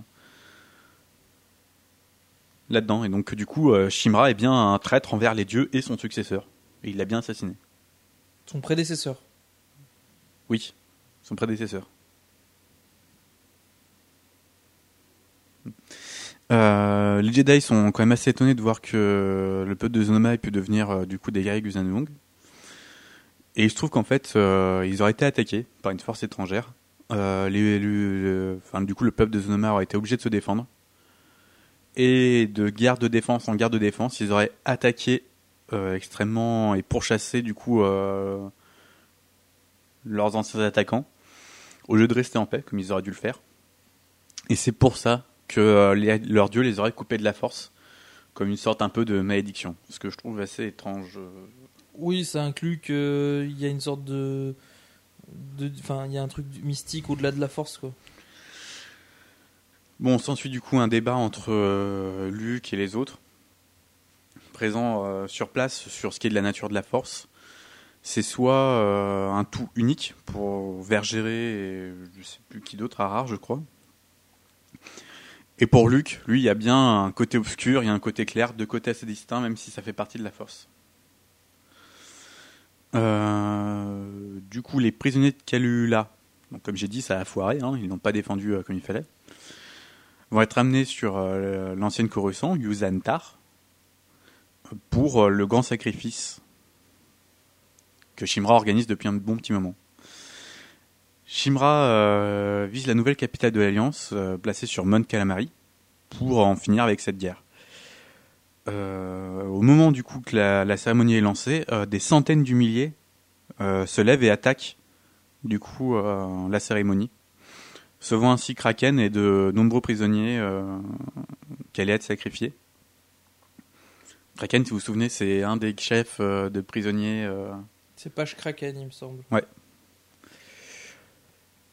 là-dedans. Et donc du coup, Shimra est bien un traître envers les dieux et son successeur. Et il l'a bien assassiné. Son prédécesseur. Oui, son prédécesseur. Euh, les Jedi sont quand même assez étonnés de voir que le peuple de Zonoma ait pu devenir euh, du coup des guerriers Guzanwong. Et il se trouve qu'en fait, euh, ils auraient été attaqués par une force étrangère. Du coup, le peuple de Zonoma aurait été obligé de se défendre. Et de guerre de défense en guerre de défense, ils auraient attaqué extrêmement et pourchassé du coup euh, leurs anciens attaquants au lieu de rester en paix comme ils auraient dû le faire. Et c'est pour ça que euh, les- leur dieu les aurait coupés de la force comme une sorte un peu de malédiction. Ce que je trouve assez étrange. euh. Oui, ça inclut qu'il y a une sorte de. Enfin, il y a un truc mystique au-delà de la force, quoi. Bon, s'ensuit du coup un débat entre euh, Luke et les autres présents euh, sur place sur ce qui est de la nature de la force. C'est soit euh, un tout unique pour Vergéré et je sais plus qui d'autre, Harar je crois. Et pour Luke, lui, il y a bien un côté obscur, il y a un côté clair, deux côtés assez distincts, même si ça fait partie de la force. Euh, du coup, les prisonniers de Kalula, donc comme j'ai dit, ça a foiré, hein, ils n'ont pas défendu comme il fallait, vont être amenés sur l'ancienne Coruscant, Yuzantar, pour euh, le grand sacrifice que Shimra organise depuis un bon petit moment. Shimra euh, vise la nouvelle capitale de l'Alliance, euh, placée sur Mon Calamari, pour en finir avec cette guerre. Au moment du coup que la, cérémonie est lancée, des centaines d'humiliés se lèvent et attaquent du coup la cérémonie, sauvant ainsi Kraken et de nombreux prisonniers qui allaient être sacrifiés. Kraken, si vous vous souvenez, c'est un des chefs euh, de prisonniers. euh, C'est Page Kraken, il me semble. Ouais.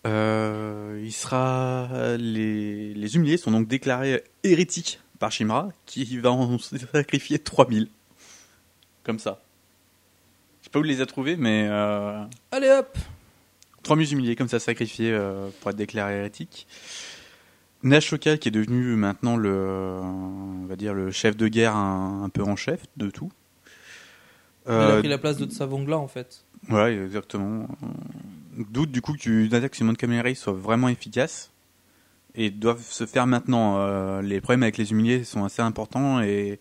Euh, il sera les, les humiliés sont donc déclarés hérétiques par Shimra qui va en [laughs] sacrifier 3000 comme ça je sais pas où il les a trouvés mais euh, Allez hop 3000 humiliés comme ça sacrifiés euh, pour être déclarés hérétiques Nashoka qui est devenu maintenant le on va dire le chef de guerre un, un peu en chef de tout Il a Euh, pris la place de Tsavongla, en fait. Ouais, exactement. Doute du coup qu'une attaque sur Mount Cameray soit vraiment efficace et doivent se faire maintenant. Euh, les problèmes avec les humiliés sont assez importants et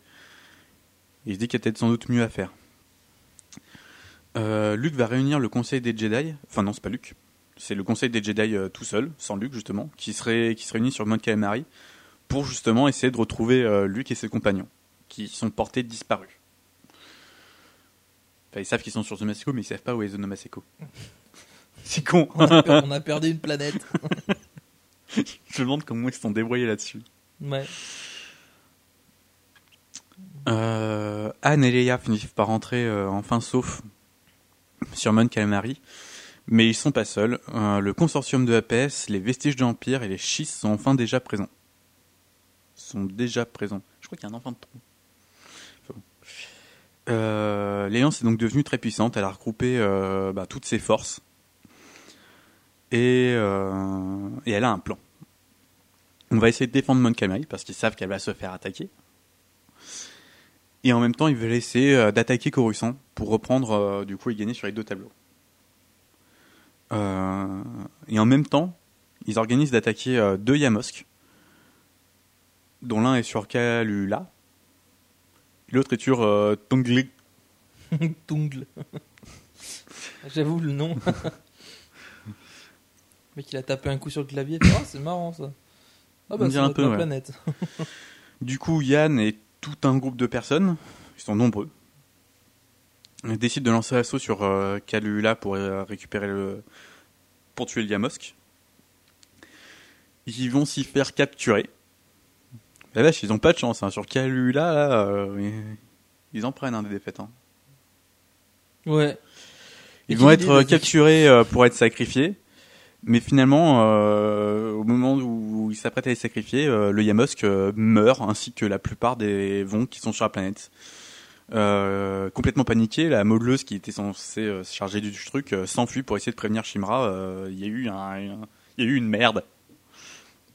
il se dit qu'il y a peut-être sans doute mieux à faire. Euh, Luke va réunir le conseil des Jedi. Enfin non, c'est pas Luke. C'est le conseil des Jedi euh, tout seul, sans Luke justement, qui serait qui se réunit sur Mount Calamari pour justement essayer de retrouver euh, Luke et ses compagnons qui sont portés disparus. Enfin, ils savent qu'ils sont sur Zomaseko, mais ils savent pas où est Zomaseko. [laughs] C'est con. On a, per- on a perdu une planète. [laughs] Je me demande comment ils se sont débrouillés là-dessus. ouais. Euh, Anne et Leia finissent par rentrer euh, enfin sauf sur Mon Calamari. Mais ils sont pas seuls. Euh, le consortium de APS, les vestiges de l'Empire et les schistes sont enfin déjà présents. Sont déjà présents. Je crois qu'il y a un enfant de trop. Enfin. Euh, L'Alliance est donc devenue très puissante. Elle a regroupé euh, bah, toutes ses forces. Et, euh, et elle a un plan. On va essayer de défendre Mon Calamari parce qu'ils savent qu'elle va se faire attaquer. Et en même temps, ils veulent essayer d'attaquer Coruscant pour reprendre du coup et gagner sur les deux tableaux. Euh, et en même temps, ils organisent d'attaquer euh, deux Yamosk, dont l'un est sur Kalula, l'autre est sur euh, Tongli. [laughs] Tungle. J'avoue le nom. [laughs] le mec, il a tapé un coup sur le clavier. Ah, c'est marrant ça. Ah On bah, dirait c'est un peu, ouais. planète. Du coup, Yann et tout un groupe de personnes, ils sont nombreux, ils décident de lancer l'assaut sur euh, Kalula pour euh, récupérer le. pour tuer le Yamosk. Ils vont s'y faire capturer. La vache, ils ont pas de chance. hein. Sur Kalula, là, euh, ils en prennent un des défaites. hein. Ouais. Ils Et vont être capturés euh, pour être sacrifiés. Mais finalement, euh, au moment où ils s'apprêtent à les sacrifier, euh, le Yamosk meurt, ainsi que la plupart des Vons qui sont sur la planète. Euh, complètement paniqué, la modeleuse qui était censée euh, se charger du truc euh, s'enfuit pour essayer de prévenir Shimra. Euh, Il y a eu un, un- il y a eu une merde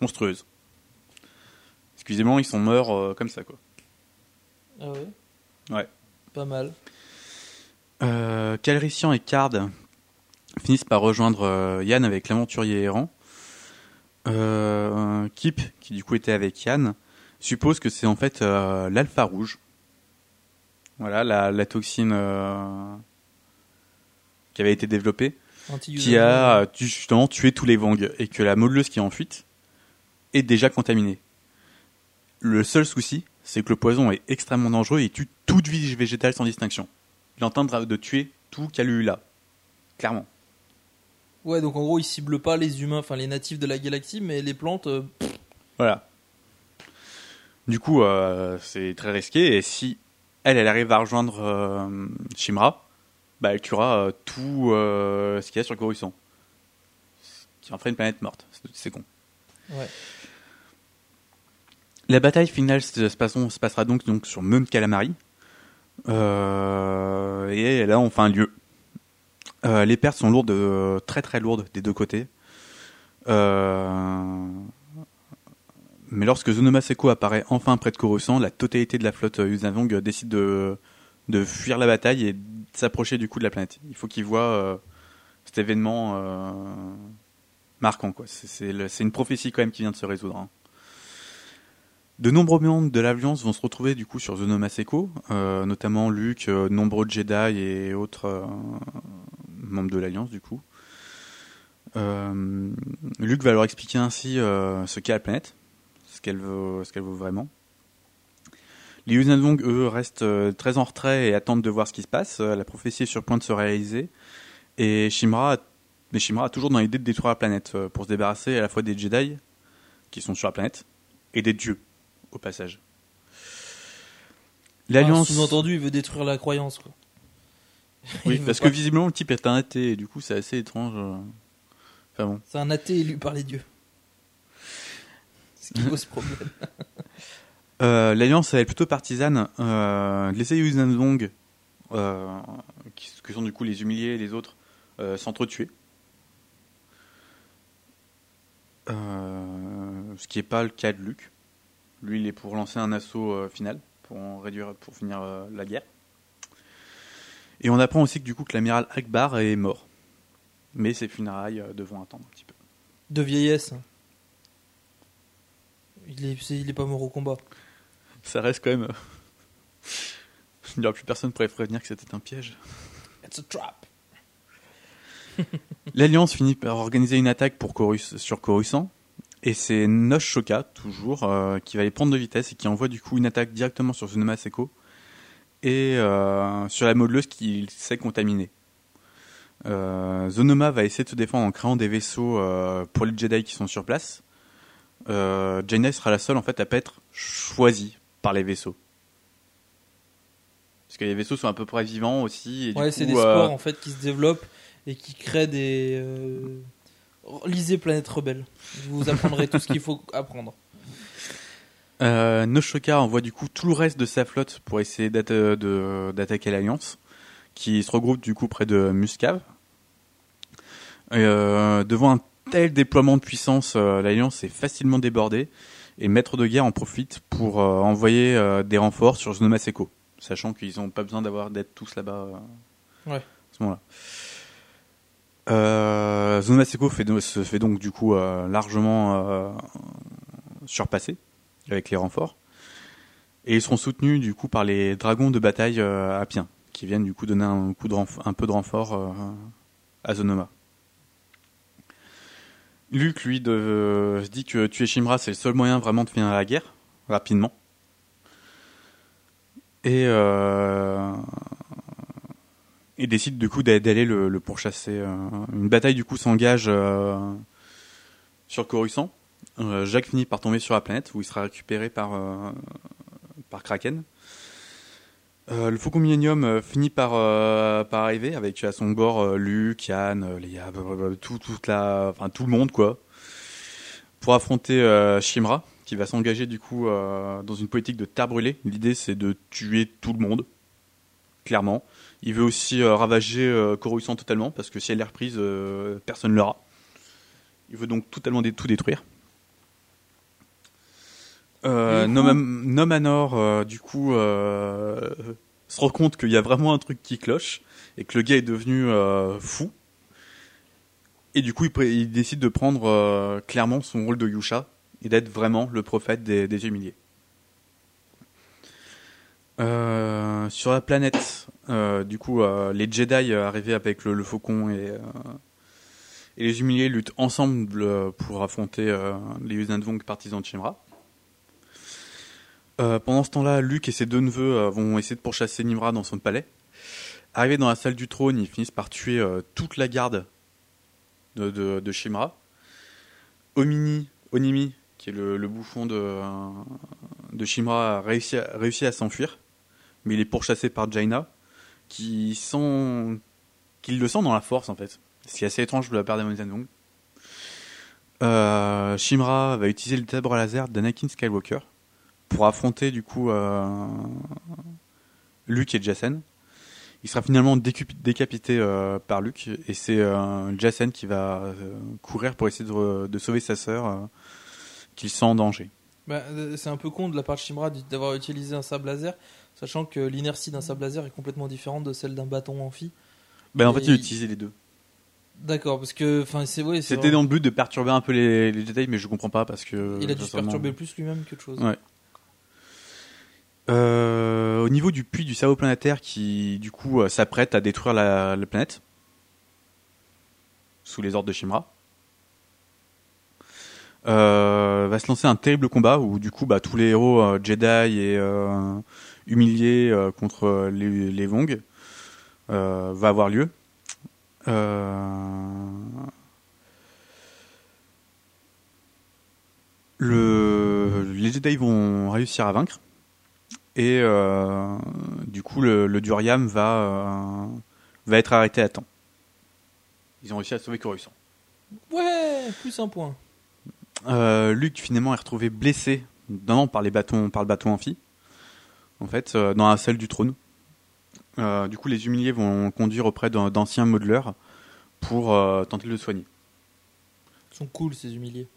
monstrueuse. Excusez-moi, ils sont morts euh, comme ça quoi. Ah ouais? Ouais. Pas mal. Euh, Calrissian et Card finissent par rejoindre euh, Yann avec l'aventurier errant. Euh, Kip, qui du coup était avec Yann, suppose que c'est en fait euh, l'alpha rouge. Voilà, la, la toxine euh, qui avait été développée, qui a euh, justement tué tous les Vang, et que la modeleuse qui est en fuite est déjà contaminée. Le seul souci, c'est que le poison est extrêmement dangereux et tue toute vie végétale sans distinction. Il est en train de, tuer tout Kalula. Clairement. Ouais, donc en gros, il cible pas les humains, enfin les natifs de la galaxie, mais les plantes. euh, Voilà. Du coup, euh, c'est très risqué. Et si elle, elle arrive à rejoindre euh, Shimra, bah, elle tuera euh, tout euh, ce qu'il y a sur Coruscant. Ce qui en ferait une planète morte. C'est- con. Ouais. La bataille finale se, se passera, se passera donc, donc sur Mum Calamari. Euh, et là, on fait un lieu. Euh, les pertes sont lourdes, très très lourdes des deux côtés. Euh, mais lorsque Zonoma Seko apparaît enfin près de Coruscant, la totalité de la flotte Yuzavong décide de, de fuir la bataille et s'approcher du coup de la planète. Il faut qu'ils voient euh, cet événement euh, marquant. quoi. C'est- une prophétie quand même qui vient de se résoudre. hein. De nombreux membres de l'Alliance vont se retrouver du coup sur Zonoma Seko, euh, notamment Luke, euh, nombreux Jedi et autres euh, membres de l'Alliance du coup. Euh, Luke va leur expliquer ainsi ce qu'est la planète, ce qu'elle veut, ce qu'elle veut vraiment. Les Yuzanvong, eux, restent euh, très en retrait et attendent de voir ce qui se passe. Euh, la prophétie est sur le point de se réaliser. Et Shimra, mais Shimra a toujours dans l'idée de détruire la planète euh, pour se débarrasser à la fois des Jedi qui sont sur la planète et des dieux au passage. L'Alliance. enfin, Sous-entendu, il veut détruire la croyance, quoi. [laughs] Oui, parce pas- que visiblement le type est un athée et du coup c'est assez étrange. Enfin bon. C'est un athée élu par les dieux. Ce qui pose problème. [laughs] Euh, L'Alliance elle est plutôt partisane. Euh, laisser Yuzanzong, euh, qui, qui sont du coup les humiliés et les autres, euh, s'entretuer. Euh, ce qui n'est pas le cas de Luke. Lui, il est pour lancer un assaut euh, final, pour en réduire, pour finir euh, la guerre. Et on apprend aussi que du coup que l'amiral Akbar est mort. Mais ses funérailles euh, devront attendre un petit peu. De vieillesse. Il est, c'est- il est pas mort au combat. Ça reste quand même. euh, Il n'y aura plus personne pour les prévenir que c'était un piège. It's a trap. [laughs] L'Alliance finit par organiser une attaque pour Corus, sur Coruscant. Et c'est Nosh Shoka, toujours, euh, qui va les prendre de vitesse et qui envoie du coup une attaque directement sur Zonoma Seko et euh, sur la modeleuse qui s'est contaminée. Euh, Zonoma va essayer de se défendre en créant des vaisseaux euh, pour les Jedi qui sont sur place. Euh, sera la seule en fait à pas être choisie par les vaisseaux. Parce que les vaisseaux sont à peu près vivants aussi. Et Ouais, c'est des euh, sports en fait qui se développent et qui créent des. euh, Lisez Planète Rebelle. Vous apprendrai tout ce qu'il faut apprendre. [laughs] Euh, Noshoka envoie du coup tout le reste de sa flotte pour essayer d'attaquer l'Alliance, qui se regroupe du coup près de Muscave. Euh, devant un tel déploiement de puissance, euh, l'Alliance est facilement débordée et maître de guerre en profite pour euh, envoyer euh, des renforts sur Zonoma Seko, sachant qu'ils n'ont pas besoin d'avoir d'être tous là-bas Ouais. à ce moment-là. Euh, fait, do- se fait donc du coup euh, largement euh, surpasser avec les renforts. Et ils seront soutenus du coup par les dragons de bataille euh, appiens, qui viennent du coup donner un, coup de un peu de renfort à Zonoma. Luke, lui, de, se dit que tuer Shimra, c'est le seul moyen vraiment de finir la guerre, rapidement. Et, euh, et décide du coup d'a- d'aller le, pourchasser. euh. Une bataille du coup s'engage euh, sur Coruscant. Euh, Jacques finit par tomber sur la planète où il sera récupéré par, euh, par Kraken. Euh, le Faucon Millennium euh, finit par, euh, par arriver avec à son bord euh, Luke, Yann, blablabla, tout, toute la, enfin, tout le monde quoi, pour affronter Shimra qui va s'engager du coup dans une politique de terre brûlée. L'idée c'est de tuer tout le monde, clairement. Il veut aussi ravager Coruscant totalement parce que si elle est reprise, personne ne l'aura. Il veut donc totalement tout détruire. Euh, Nom, Nomanor, euh, du coup, euh, se rend compte qu'il y a vraiment un truc qui cloche et que le gars est devenu euh, fou. Et du coup, il, décide de prendre euh, clairement son rôle de Yusha et d'être vraiment le prophète des, des humiliés. Euh, sur la planète, euh, du coup, euh, les Jedi arrivés avec le, le faucon et, euh, et les humiliés luttent ensemble pour affronter euh, les Yuzan-Vong partisans de Shimra. Euh, pendant ce temps-là, Luke et ses deux neveux euh, vont essayer de pourchasser Nimra dans son palais. Arrivés dans la salle du trône, ils finissent par tuer euh, toute la garde de, Shimra. Omini, Onimi, qui est le, bouffon de, Shimra, a réussi à, s'enfuir, mais il est pourchassé par Jaina, qui le sent dans la force en fait. C'est assez étrange de la part d'Amon Zandong. Euh, Shimra va utiliser le sabre laser d'Anakin Skywalker pour affronter du coup euh, Luke et Jacen. Il sera finalement décapité euh, par Luke et c'est euh, Jacen qui va euh, courir pour essayer de, de sauver sa sœur euh, qu'il sent en danger. Bah, c'est un peu con de la part de Shimra d'avoir utilisé un sabre laser, sachant que l'inertie d'un sabre laser est complètement différente de celle d'un bâton amphi. Ben, en fait, il a utilisé les deux. D'accord, parce que enfin c'est ouais, C'était vraiment- dans le but de perturber un peu les, les Jedi, mais je comprends pas parce que. Il a dû se perturber plus lui-même qu'autre chose. Ouais. Euh, au niveau du puits du cerveau planétaire qui, du coup, euh, s'apprête à détruire la, la planète sous les ordres de Shimra, euh, va se lancer un terrible combat où, du coup, bah, tous les héros euh, Jedi et humiliés contre les, les Vong va avoir lieu. Le, les Jedi vont réussir à vaincre. Et euh, du coup, le, le Duriam va, euh, va être arrêté à temps. Ils ont réussi à sauver Coruscant. Ouais, plus un point. Euh, Luke finalement est retrouvé blessé non, par, les bâtons, par le bâton amphi, en fait, euh, dans la salle du trône. Euh, du coup, les humiliés vont conduire auprès d'un- d'anciens modeleurs pour euh, tenter de le soigner. Ils sont cool ces humiliés.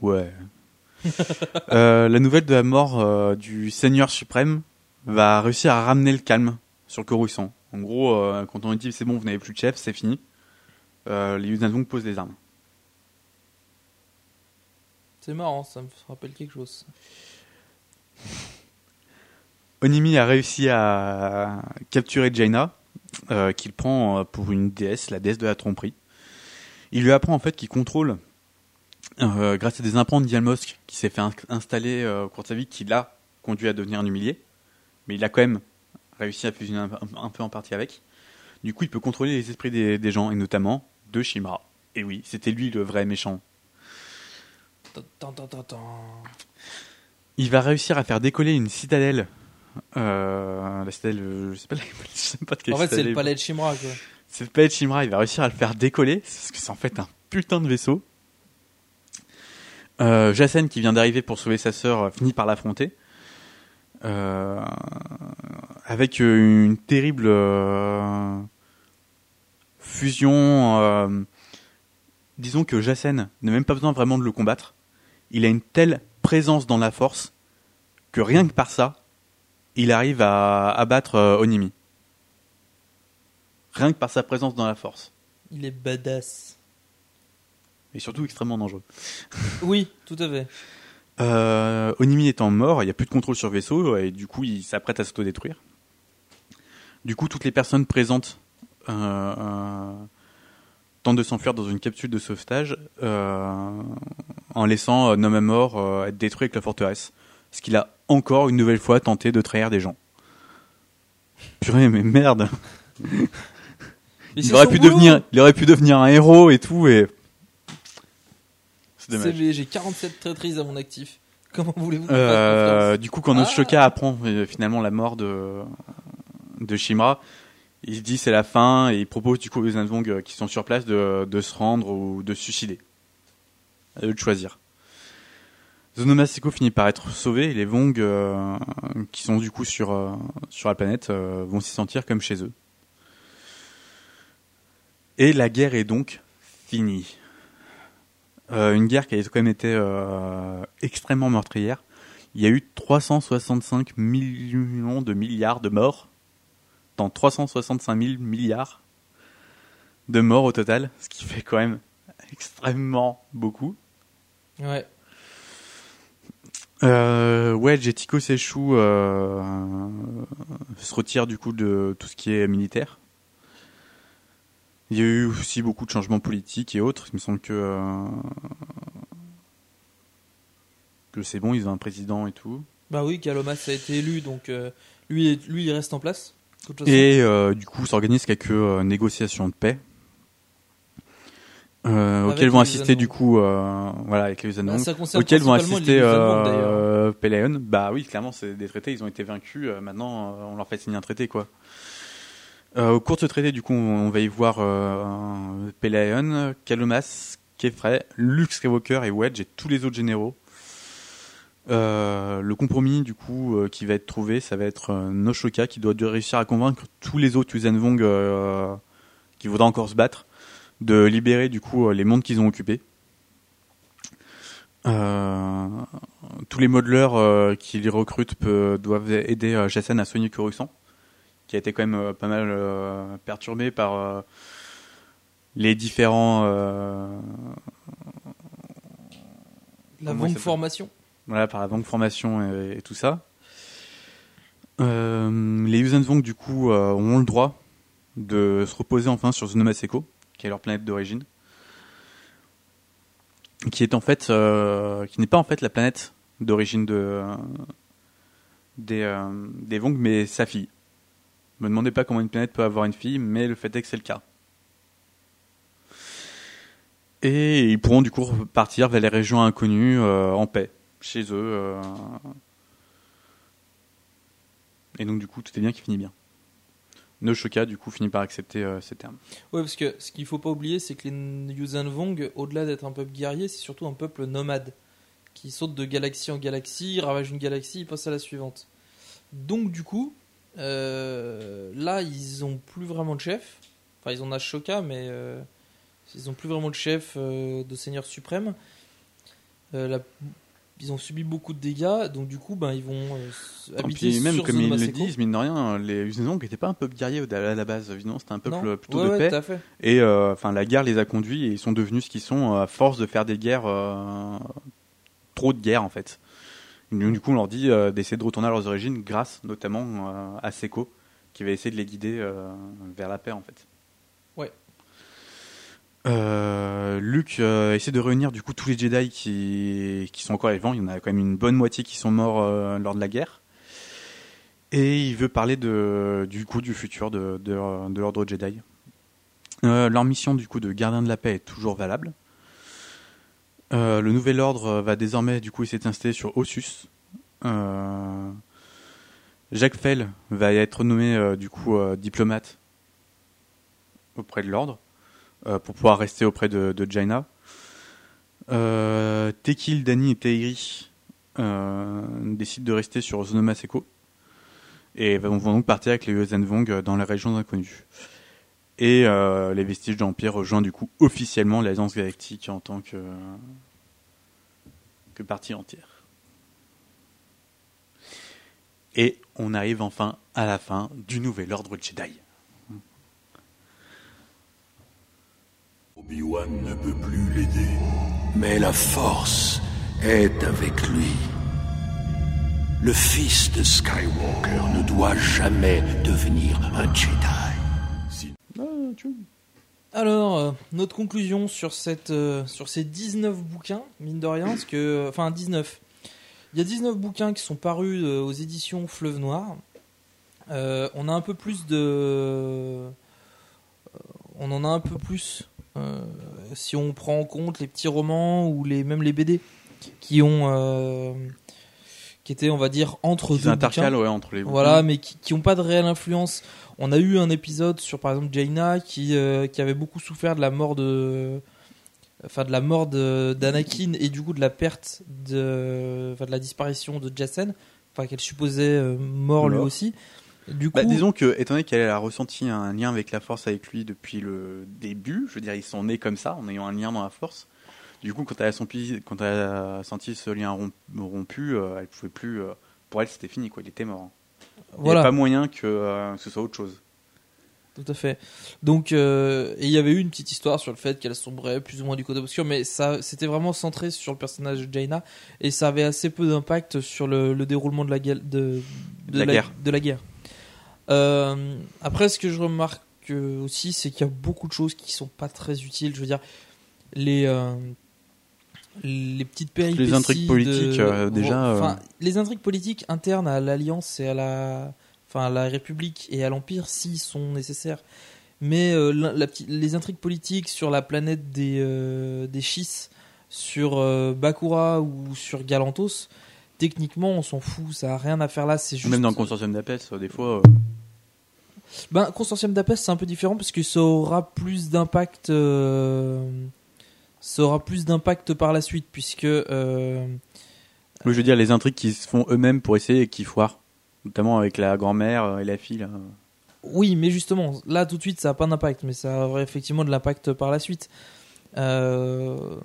Ouais. [laughs] Euh, la nouvelle de la mort euh, du Seigneur suprême va réussir à ramener le calme sur Coruscant. En gros, euh, quand on dit c'est bon, vous n'avez plus de chef, c'est fini. Euh, les Yuzan posent les armes. C'est marrant, ça me rappelle quelque chose. [laughs] Onimi a réussi à capturer Jaina, euh, qu'il prend pour une déesse, la déesse de la tromperie. Il lui apprend en fait qu'il contrôle, euh, grâce à des implants de Dialmosk qui s'est fait in- installer euh, au cours de sa vie, qui l'a conduit à devenir un humilié. Mais il a quand même réussi à fusionner un, peu en partie avec. Du coup, il peut contrôler les esprits des, des gens, et notamment de Shimra. Et oui, c'était lui le vrai méchant. Il va réussir à faire décoller une citadelle. Euh, la citadelle, je sais pas, [laughs] je sais pas de quelle En fait, c'est le palais de Shimra, quoi. C'est le palais de Shimra, il va réussir à le faire décoller, parce que c'est en fait un putain de vaisseau. Euh, qui vient d'arriver pour sauver sa sœur, euh, finit par l'affronter. Euh, avec euh, une terrible euh, fusion. euh, disons que Jacen n'a même pas besoin vraiment de le combattre. Il a une telle présence dans la force que rien que par ça, il arrive à abattre Onimi. Rien que par sa présence dans la force. Il est badass. Et surtout extrêmement dangereux. [laughs] Oui, tout à fait. Euh, Onimi étant mort, il n'y a plus de contrôle sur le vaisseau et du coup il s'apprête à s'autodétruire. Du coup, toutes les personnes présentes euh, euh, tentent de s'enfuir dans une capsule de sauvetage euh, en laissant euh, Nom mort être détruit avec la forteresse. Ce qu'il a encore une nouvelle fois tenté de trahir des gens. Purée, mais merde Mais il aurait, pu boulot. devenir, il aurait pu devenir un héros et tout, et. J'ai 47 traîtrises à mon actif. Comment voulez-vous Euh, du coup, quand confiance Noshoka apprend euh, finalement la mort de, de Shimra, il dit c'est la fin et il propose du coup aux Zanvong euh, qui sont sur place de, de se rendre ou de se suicider. À eux de choisir. Zonoma Seko finit par être sauvé et les Vong euh, qui sont du coup sur, euh, sur la planète euh, vont s'y sentir comme chez eux. Et la guerre est donc finie. Euh, une guerre qui a quand même été euh, extrêmement meurtrière. Il y a eu 365 millions de milliards de morts. Dans 365 000 milliards de morts au total, ce qui fait quand même extrêmement beaucoup. Ouais. Euh, ouais, Jetiko Seishu euh, se retire du coup de tout ce qui est militaire. Il y a eu aussi beaucoup de changements politiques et autres. Il me semble que euh, que c'est bon, ils ont un président et tout. Bah oui, Kalomas a été élu, donc euh, lui, lui, il reste en place. Et euh, du coup, s'organise quelques négociations de paix. Auxquelles vont assister du coup voilà avec les concerne auxquels vont assister Pelaeon bah oui clairement c'est des traités ils ont été vaincus maintenant on leur fait signer un traité quoi euh, au cours de ce traité du coup on, va y voir euh, Pelaeon Kalomas Kefre Luke et Wedge et tous les autres généraux euh, le compromis du coup euh, qui va être trouvé, ça va être Noshoka qui doit réussir à convaincre tous les autres Yuuzhan euh, qui voudraient encore se battre de libérer du coup les mondes qu'ils ont occupés. Tous les modeleurs qui les recrutent doivent aider Jason à soigner Coruscant, qui a été quand même euh, pas mal euh, perturbé par euh, les différents La s'appelle formation. Voilà, par la longue formation et, et tout ça. Euh, les Yuuzhan Vong, du coup, euh, ont le droit de se reposer enfin sur Zonoma Seko, qui est leur planète d'origine. Qui est en fait, euh, qui n'est pas en fait la planète d'origine de, des, des Vong, mais sa fille. Me demandez pas comment une planète peut avoir une fille, mais le fait est que c'est le cas. Et ils pourront du coup repartir vers les régions inconnues euh, en paix, chez eux. euh. Et donc du coup, tout est bien qui finit bien. Noshoka, du coup, finit par accepter euh, ces termes. Ouais, parce que ce qu'il faut pas oublier, c'est que les Yuuzhan Vong, au-delà d'être un peuple guerrier, c'est surtout un peuple nomade qui saute de galaxie en galaxie, ravage une galaxie, passe à la suivante. Donc du coup, euh, là, ils ont plus vraiment de chef. Enfin, ils ont Ashoka, mais euh, ils ont plus vraiment de chef euh, de seigneur suprême. La- ils ont subi beaucoup de dégâts, donc du coup, ben, ils vont habiter puis même sur comme ils le disent, mine de rien, les Uzanong n'étaient pas un peuple guerrier à la base. Évidemment, c'était un peuple Non. plutôt Ouais, de ouais, paix. fait. Et enfin, la guerre les a conduits et ils sont devenus ce qu'ils sont à force de faire des guerres, trop de guerres en fait. Donc, du coup, on leur dit euh, d'essayer de retourner à leurs origines grâce notamment euh, à Seko, qui va essayer de les guider euh, vers la paix en fait. Ouais. Euh, Luke euh, essaie de réunir du coup tous les Jedi qui, qui sont encore vivants. Il y en a quand même une bonne moitié qui sont morts euh, lors de la guerre. Et il veut parler de, du coup du futur de, de, de l'ordre Jedi. Leur mission du coup de gardien de la paix est toujours valable. Euh, le nouvel ordre va désormais du coup essayer de sur Ossus. Euh, Jacques Fell va être nommé euh, du coup euh, diplomate auprès de l'ordre euh, pour pouvoir rester auprès de, Jaina. Euh, Tekil, Dani et Teiri euh, décident de rester sur Zonoma Seko et vont, donc partir avec les Yuuzhan Vong euh, dans les régions inconnues. Et euh, les vestiges de l'Empire rejoignent du coup officiellement l'Alliance Galactique en tant que, que partie entière. Et on arrive enfin à la fin du nouvel ordre Jedi. Obi-Wan ne peut plus l'aider. Mais la force est avec lui. Le fils de Skywalker ne doit jamais devenir un Jedi. Alors, euh, notre conclusion sur, cette, euh, sur ces 19 bouquins, mine de rien, parce que. Enfin, 19. Il y a 19 bouquins qui sont parus euh, aux éditions Fleuve Noir. Euh, on a un peu plus de. euh, On en a un peu plus euh, si on prend en compte les petits romans ou les, même les BD qui ont. euh, qui étaient, on va dire, entre Qui deux s'intercalent, bouquins. ouais, entre les Voilà, mais qui, qui ont pas de réelle influence. On a eu un épisode sur, par exemple, Jaina qui, euh, qui avait beaucoup souffert de la mort de, enfin, de la mort d'Anakin et du coup de la perte de, enfin, de la disparition de Jacen, enfin qu'elle supposait euh, mort lui aussi. Du coup, Bah, disons que, étant donné qu'elle a ressenti un lien avec la Force avec lui depuis le début, je veux dire, ils sont nés comme ça, en ayant un lien dans la Force. Du coup, quand elle a, senti, quand elle a senti ce lien romp- rompu, euh, elle pouvait plus. pour elle, c'était fini, quoi. Il était mort. Il n'y a pas moyen que, euh, que ce soit autre chose. Tout à fait. Donc, euh, et il y avait eu une petite histoire sur le fait qu'elle sombrait plus ou moins du côté obscur, mais ça, c'était vraiment centré sur le personnage de Jaina et ça avait assez peu d'impact sur le, le déroulement de la, guerre- de, de La guerre. De la guerre. Euh, après, ce que je remarque aussi, c'est qu'il y a beaucoup de choses qui sont pas très utiles. Je veux dire, les les petites péripéties, intrigues politiques, de- euh, déjà, euh, Enfin, les intrigues politiques internes à l'Alliance et à la, enfin, à la République et à l'Empire, s'ils sont nécessaires. Mais euh, la- la petite- les intrigues politiques sur la planète des, euh, des Chiss, sur Bakura ou sur Galantos, techniquement, on s'en fout, ça a rien à faire là. C'est juste. Même dans le consortium d'Apes, des fois. Ben, Consortium d'Apes, c'est un peu différent parce que ça aura plus d'impact. euh, Ça aura plus d'impact par la suite, puisque. euh, oui, je veux dire, les intrigues qui se font eux-mêmes pour essayer et qui foirent. Notamment avec la grand-mère euh, et la fille. Là. Oui, mais justement, là tout de suite, ça n'a pas d'impact, mais ça aura effectivement de l'impact par la suite. Euh,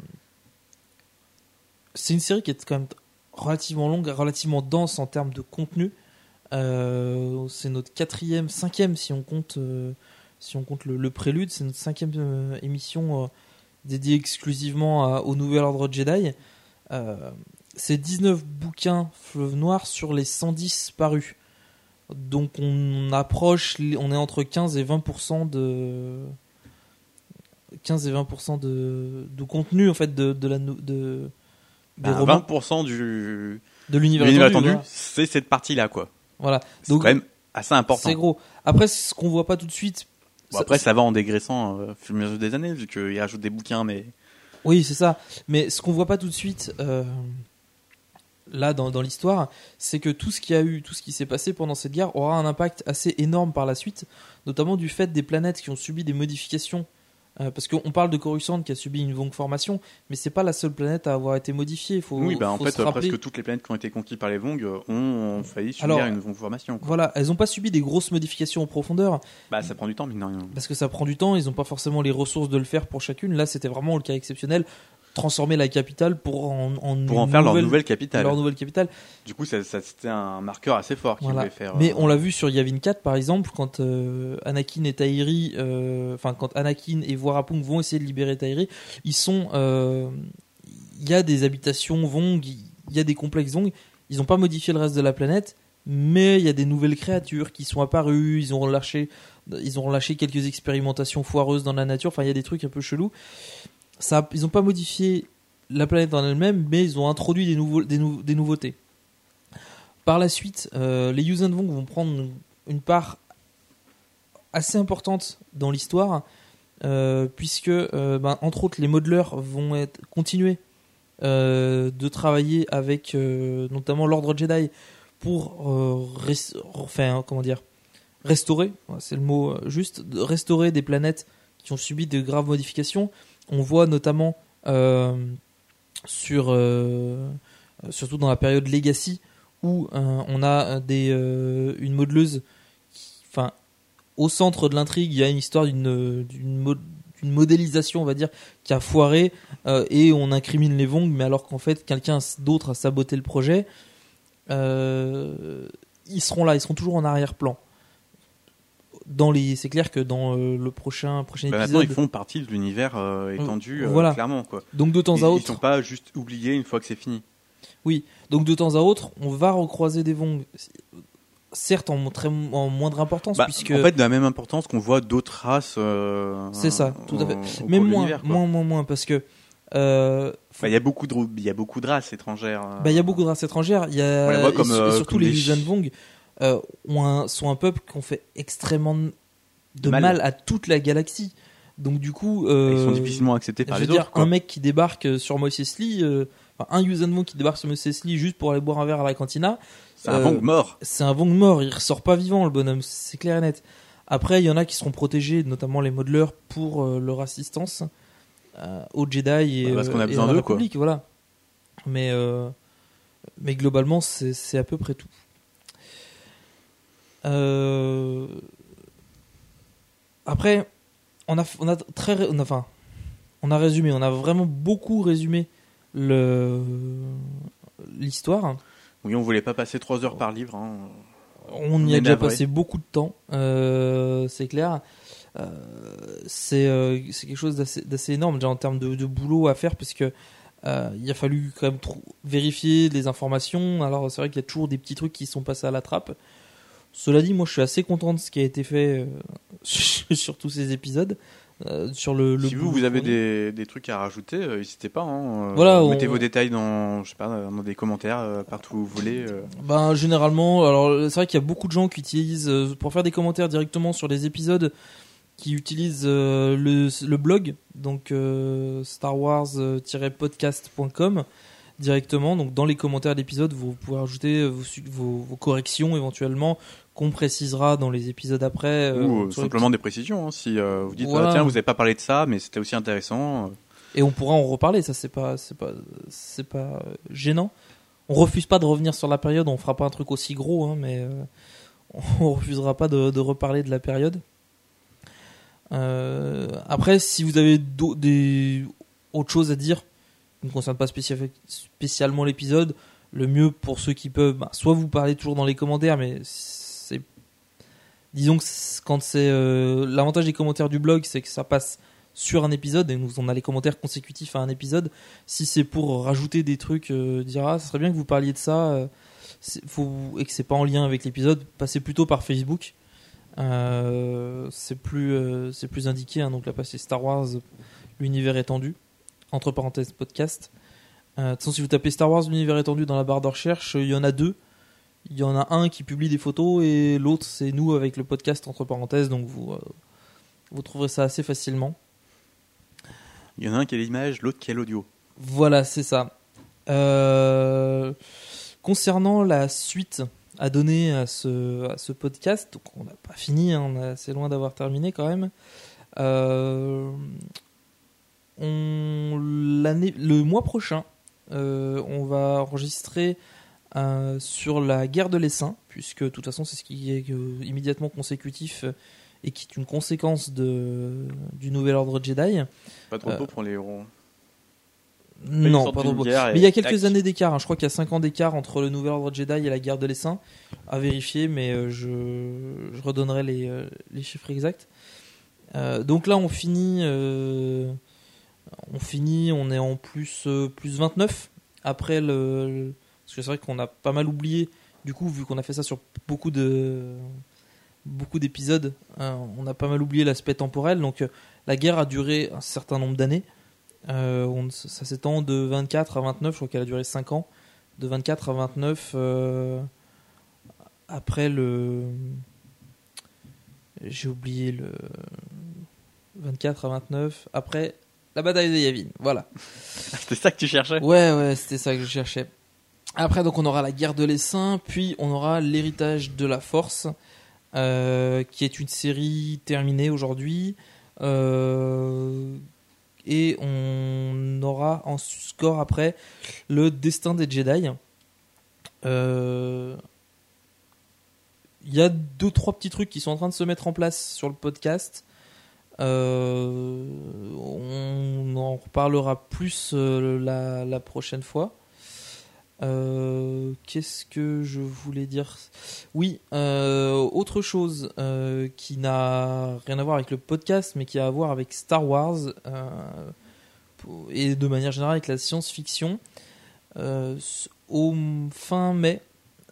C'est une série qui est quand même relativement longue, relativement dense en termes de contenu. Euh, C'est notre quatrième, cinquième si on compte, euh, si on compte le, le prélude. C'est notre cinquième émission dédiée exclusivement à- au Nouvel Ordre Jedi. Euh, C'est 19 bouquins Fleuve Noir sur les 110 parus. Donc on approche, on est entre 15 et 20% de 15 et 20% de, de contenu en fait de, de la de Ben, romans. 20% du, De l'univers voilà. c'est cette partie-là, quoi. Voilà. C'est quand même assez important. C'est gros. Après ce qu'on voit pas tout de suite. Bon, après, ça va en dégraissant euh, au fur et à mesure des années, vu qu'il rajoute des bouquins, mais. Oui, c'est ça. Mais ce qu'on voit pas tout de suite, euh, là, dans, dans l'histoire, c'est que tout ce qui a eu, tout ce qui s'est passé pendant cette guerre aura un impact assez énorme par la suite, notamment du fait des planètes qui ont subi des modifications. Euh, parce qu'on parle de Coruscant qui a subi une longue formation, mais c'est pas la seule planète à avoir été modifiée. Faut, oui, bah, en fait, rappeler. presque toutes les planètes qui ont été conquises par les Vong euh, ont, ont failli subir Alors, une Vong formation. quoi. Voilà, elles n'ont pas subi des grosses modifications en profondeur. Bah, ça prend du temps, mine de rien. Parce que ça prend du temps, ils n'ont pas forcément les ressources de le faire pour chacune. Là, c'était vraiment le cas exceptionnel. Transformer la capitale pour en, en Pour en faire leur nouvelle capitale. Leur nouvelle capitale. Du coup, ça, ça- c'était un marqueur assez fort qu'ils Voilà. voulaient faire. Mais euh, on l'a vu sur Yavin 4 par exemple, quand euh, Anakin et Tahiri, euh, enfin quand Anakin et Voirapung vont essayer de libérer Tahiri, ils sont, il y a des habitations Vong, il y a des complexes Vong, ils n'ont pas modifié le reste de la planète, mais il y a des nouvelles créatures qui sont apparues, ils ont relâché, ils ont relâché quelques expérimentations foireuses dans la nature, enfin il y a des trucs un peu chelous. Ils n'ont pas modifié la planète en elle-même, mais ils ont introduit des, nouveautés. Par la suite, euh, les Yuuzhan Vong vont prendre une part assez importante dans l'histoire, euh, puisque, euh, ben, entre autres, les modeleurs vont continuer de travailler avec notamment l'Ordre Jedi pour comment dire, restaurer, c'est le mot juste, restaurer des planètes qui ont subi de graves modifications. On voit notamment euh, euh, surtout dans la période Legacy, où euh, on a des, une modeleuse, enfin, au centre de l'intrigue, il y a une histoire d'une d'une mo- d'une modélisation, on va dire, qui a foiré, et on incrimine les Vong, mais alors qu'en fait, quelqu'un d'autre a saboté le projet. Ils seront là, ils seront toujours en arrière-plan. Dans les, c'est clair que dans euh, le prochain prochain Bah, épisode, maintenant, ils font partie de l'univers euh, étendu, euh, Voilà. clairement. Quoi. Donc, de temps Ils- à Ils autre- sont pas juste oubliés une fois que c'est fini. Oui, donc de temps à autre, on va recroiser des Vong. Certes, en, très, en moindre importance, Bah, puisque. En fait, de la même importance qu'on voit d'autres races. c'est ça, tout à fait. de moins, moins, moins, moins, parce que. euh, Bah, Il y a beaucoup de il y a beaucoup de races étrangères. bah, il y a beaucoup de races étrangères. Il y a, On les voit comme, et, su- et euh, surtout comme les chi- Vong euh, ont un- sont un peuple qui ont fait extrêmement de Mal. mal. à toute la galaxie. Donc du coup, euh, Ils sont difficilement acceptés par je les veux dire, autres, quoi. Un mec qui débarque sur Mos Eisley, euh, enfin, un Yuuzhan Vong qui débarque sur Mos Eisley juste pour aller boire un verre à la cantina. C'est un Vong mort. C'est un Vong mort. Il ressort pas vivant, le bonhomme. C'est clair et net. Après, il y en a qui seront protégés, notamment les modeleurs, pour euh, leur assistance euh, aux Jedi et, Bah, parce qu'on a euh, et besoin à la quoi. République, Voilà. Mais, euh, mais globalement, c'est à peu près tout. Euh, Après, on a, on a très, on a- enfin, on a résumé, on a vraiment beaucoup résumé le l'histoire. Oui, on voulait pas passer trois heures par livre. hein. On y a déjà passé beaucoup de temps, euh, c'est clair. Euh, c'est euh, quelque chose d'assez énorme déjà en termes de, de boulot à faire parce que il a fallu quand même vérifier les informations. Alors c'est vrai qu'il y a toujours des petits trucs qui sont passés à la trappe. Cela dit, moi je suis assez content de ce qui a été fait euh, [laughs] sur tous ces épisodes. euh, sur le, le si vous, vous avez des, des trucs à rajouter, euh, n'hésitez pas. hein, euh, Voilà, mettez on- vos détails dans, je sais pas, dans des commentaires, partout où vous voulez. Ben généralement, alors c'est vrai qu'il y a beaucoup de gens qui utilisent pour faire des commentaires directement sur les épisodes, qui utilisent le, le blog, donc starwars-podcast.com directement. Donc dans les commentaires d'épisodes, vous pouvez rajouter vos, su- vos, vos corrections éventuellement qu'on précisera dans les épisodes après. euh, Ou euh, simplement des précisions. hein, si euh, vous dites, Voilà. ah, tiens, vous n'avez pas parlé de ça, mais c'était aussi intéressant. euh. et on pourra en reparler. Ça c'est pas c'est pas c'est pas euh, gênant. On refuse pas de revenir sur la période. On fera pas un truc aussi gros, hein, mais euh, [laughs] on refusera pas de, de reparler de la période. Euh, après, si vous avez des autres choses à dire ne concernent pas spécial- spécialement l'épisode, le mieux pour ceux qui peuvent, bah, soit vous parlez toujours dans les commentaires, mais c'est disons que quand c'est euh, l'avantage des commentaires du blog, c'est que ça passe sur un épisode et nous on a les commentaires consécutifs à un épisode. Si c'est pour rajouter des trucs, euh, dire ah, serait bien que vous parliez de ça, euh, et que c'est pas en lien avec l'épisode, passez plutôt par Facebook. Euh, c'est plus c'est plus indiqué. hein. donc là, c'est Star Wars, l'univers étendu entre parenthèses podcast. Euh, de toute façon, si vous tapez Star Wars l'univers étendu dans la barre de recherche, il y en a deux. Il y en a un qui publie des photos et l'autre c'est nous avec le podcast entre parenthèses. Donc vous euh, vous trouverez ça assez facilement. Il y en a un qui a l'image, l'autre qui a l'audio. Voilà, c'est ça. Euh, concernant la suite à donner à ce, à ce podcast, donc on n'a pas fini, hein, on est assez loin d'avoir terminé quand même. Euh, on, l'année, le mois prochain, euh, on va enregistrer euh, sur la guerre de l'essaim, puisque de toute façon c'est ce qui est euh, immédiatement consécutif et qui est une conséquence de, du nouvel ordre Jedi. Pas de repos pour les héros. non, sortent pas de repos. Mais il y a quelques tac. années d'écart. hein. Je crois qu'il y a 5 ans d'écart entre le Nouvel Ordre Jedi et la guerre de l'Essaim. À vérifier, mais je, je redonnerai les, les chiffres exacts. Euh, donc là, on finit. euh, on finit, on est en plus, euh, plus 29. Après le. parce que c'est vrai qu'on a pas mal oublié. Du coup, vu qu'on a fait ça sur beaucoup de. Beaucoup d'épisodes, hein, on a pas mal oublié l'aspect temporel. Donc, euh, la guerre a duré un certain nombre d'années. Euh, ça s'étend de 24 à 29, je crois qu'elle a duré 5 ans. De 24 à 29, euh, après le. J'ai oublié le. 24 à 29, après la bataille de Yavin. Voilà. [laughs] C'était ça que tu cherchais? Ouais, ouais, c'était ça que je cherchais. Après, donc, on aura la guerre de l'essaim, puis on aura l'héritage de la force, euh, qui est une série terminée aujourd'hui. Euh, et on aura en score après le destin des Jedi. Euh, Il y a deux, trois petits trucs qui sont en train de se mettre en place sur le podcast. Euh, on en reparlera plus euh, la, prochaine fois. Euh, Qu'est-ce que je voulais dire? Oui, autre chose qui n'a rien à voir avec le podcast, mais qui a à voir avec Star Wars et de manière générale avec la science-fiction. Au fin mai,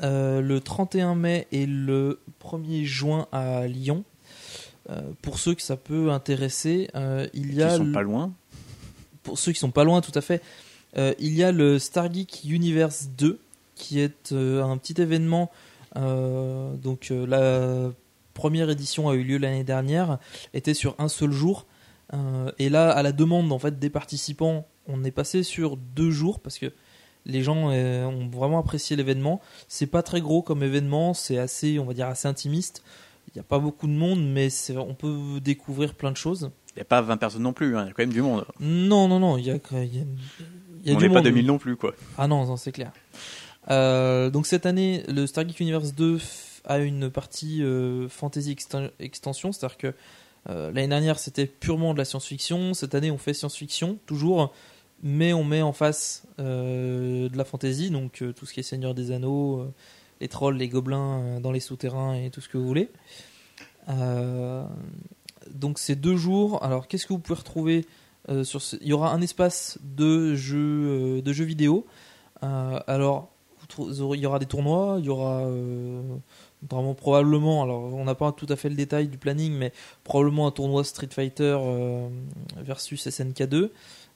le 31 mai et le 1er juin à Lyon. Euh, pour ceux que ça peut intéresser, euh, il y a Qui sont le- pas loin. pour ceux qui sont pas loin, tout à fait, euh, il y a le Stargeek Universe 2, qui est un petit événement. donc la première édition a eu lieu l'année dernière, était sur un seul jour. Et là, à la demande en fait des participants, on est passé sur deux jours parce que les gens ont vraiment apprécié l'événement. C'est pas très gros comme événement, c'est assez, on va dire, assez intimiste. Il n'y a pas beaucoup de monde, mais on peut découvrir plein de choses. Il n'y a pas 20 personnes non plus, hein, il y a quand même du monde. Non, non, non, il y a, y a- il y a On n'est pas monde. 2000 non plus, quoi. Ah non, non, c'est clair. Euh, donc cette année, le Stargeek Universe 2 f- a une partie euh, fantasy exten- extension, c'est-à-dire que euh, l'année dernière c'était purement de la science-fiction, cette année on fait science-fiction toujours, mais on met en face de la fantasy, donc tout ce qui est Seigneur des Anneaux, les trolls, les gobelins euh, dans les souterrains et tout ce que vous voulez. Euh, donc c'est deux jours. Alors qu'est-ce que vous pouvez retrouver euh, sur ce- Il y aura un espace de jeux, de jeux vidéo. Alors il y aura des tournois, il y aura vraiment probablement. Alors on n'a pas tout à fait le détail du planning, mais probablement un tournoi Street Fighter versus SNK2.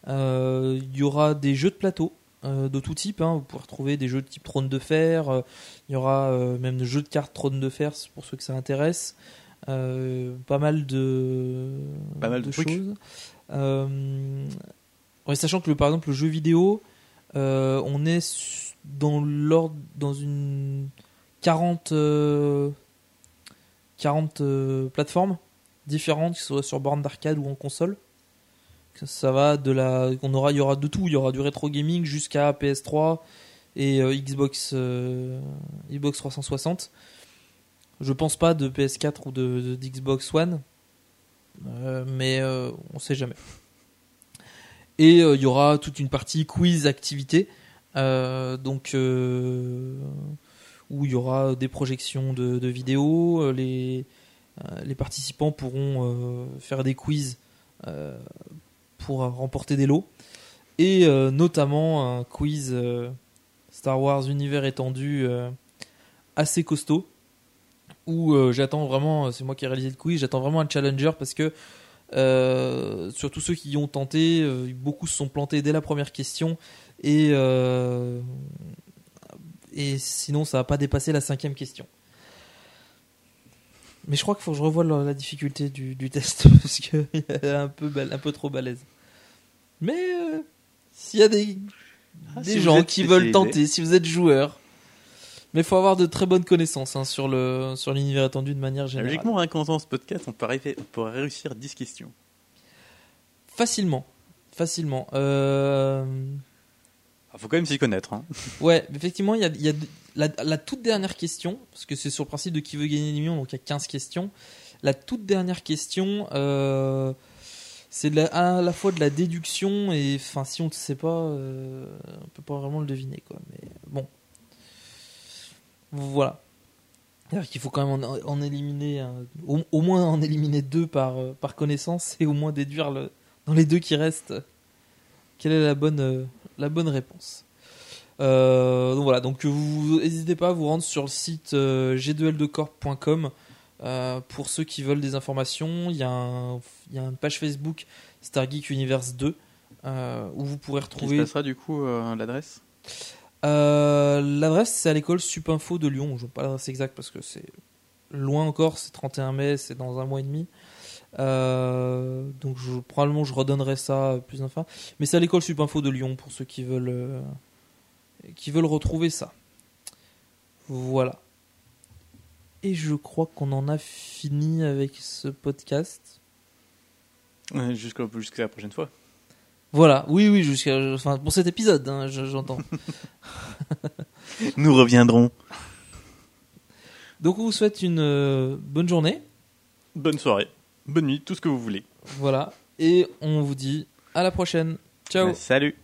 Euh, il y aura des jeux de plateau. Euh, de tout type, hein. vous pouvez retrouver des jeux de type Trône de Fer, euh, il y aura euh, même des jeux de cartes Trône de Fer pour ceux que ça intéresse, pas mal de, Pas mal de trucs. choses. Ouais, sachant que le, par exemple le jeu vidéo, on est dans l'ordre dans une 40 euh, 40 euh, plateformes différentes, que ce soit sur borne d'arcade ou en console. Ça- va de la, on aura, il y aura de tout. Il y aura du rétro gaming jusqu'à PS3 et euh, Xbox, euh, Xbox 360. Je pense pas de PS4 ou de, d'Xbox One, Euh, mais on sait jamais. Et il y aura toute une partie quiz activité, donc où il y aura des projections de, de vidéos. Les, les participants pourront faire des quiz pour euh, remporter des lots. Et euh, notamment un quiz euh, Star Wars univers étendu assez costaud. Où j'attends vraiment, c'est moi qui ai réalisé le quiz, j'attends vraiment un challenger parce que euh, sur tous ceux qui y ont tenté, beaucoup se sont plantés dès la première question et, et sinon ça va pas dépasser la cinquième question. Mais je crois qu'il faut que je revoie la, difficulté du, test [laughs] parce que [laughs] est un peu un peu trop balèze. Mais euh, s'il y a des, Ah, des si gens qui veulent tenter, si vous êtes joueur, mais il faut avoir de très bonnes connaissances hein, sur le sur l'univers étendu de manière générale. Logiquement, rien qu'en entendant ce podcast, on, peut arriver, on pourrait réussir 10 questions. Facilement, facilement. Euh... Il faut quand même s'y connaître. Hein. [laughs] Ouais, effectivement, il y a, il y a la, la toute dernière question, parce que c'est sur le principe de qui veut gagner des millions, donc il y a 15 questions. La toute dernière question, euh, c'est à la fois de la déduction et, si on ne sait pas, euh, on peut pas vraiment le deviner, quoi. Mais bon, voilà. C'est-à-dire qu'il faut quand même en, éliminer, au, moins en éliminer deux par, euh, par connaissance et au moins déduire le, dans les deux qui restent quelle est la bonne, euh, la bonne réponse. Euh, donc voilà, donc vous n'hésitez pas à vous rendre sur le site euh, g2l2corp.com euh, pour ceux qui veulent des informations. Il y, a y une page Facebook Stargeek Universe 2 euh, où vous pourrez Qui se retrouver. passera du coup euh, l'adresse? Euh, L'adresse c'est à l'école Supinfo de Lyon. Je ne pas l'adresse exacte parce que c'est loin encore. C'est 31 mai, c'est dans un mois et demi. Donc je, probablement je redonnerai ça plus d'infos. Mais c'est à l'école Supinfo de Lyon pour ceux qui veulent qui veulent retrouver ça. Voilà. Et je crois qu'on en a fini avec ce podcast. Ouais, Jusqu'à la prochaine fois. Voilà, oui, oui, jusqu'à, enfin, pour cet épisode, hein, je- j'entends. [laughs] Nous reviendrons. Donc on vous souhaite une euh, bonne journée. Bonne soirée, bonne nuit, tout ce que vous voulez. Voilà. Et on vous dit à la prochaine. Ciao. Ouais, salut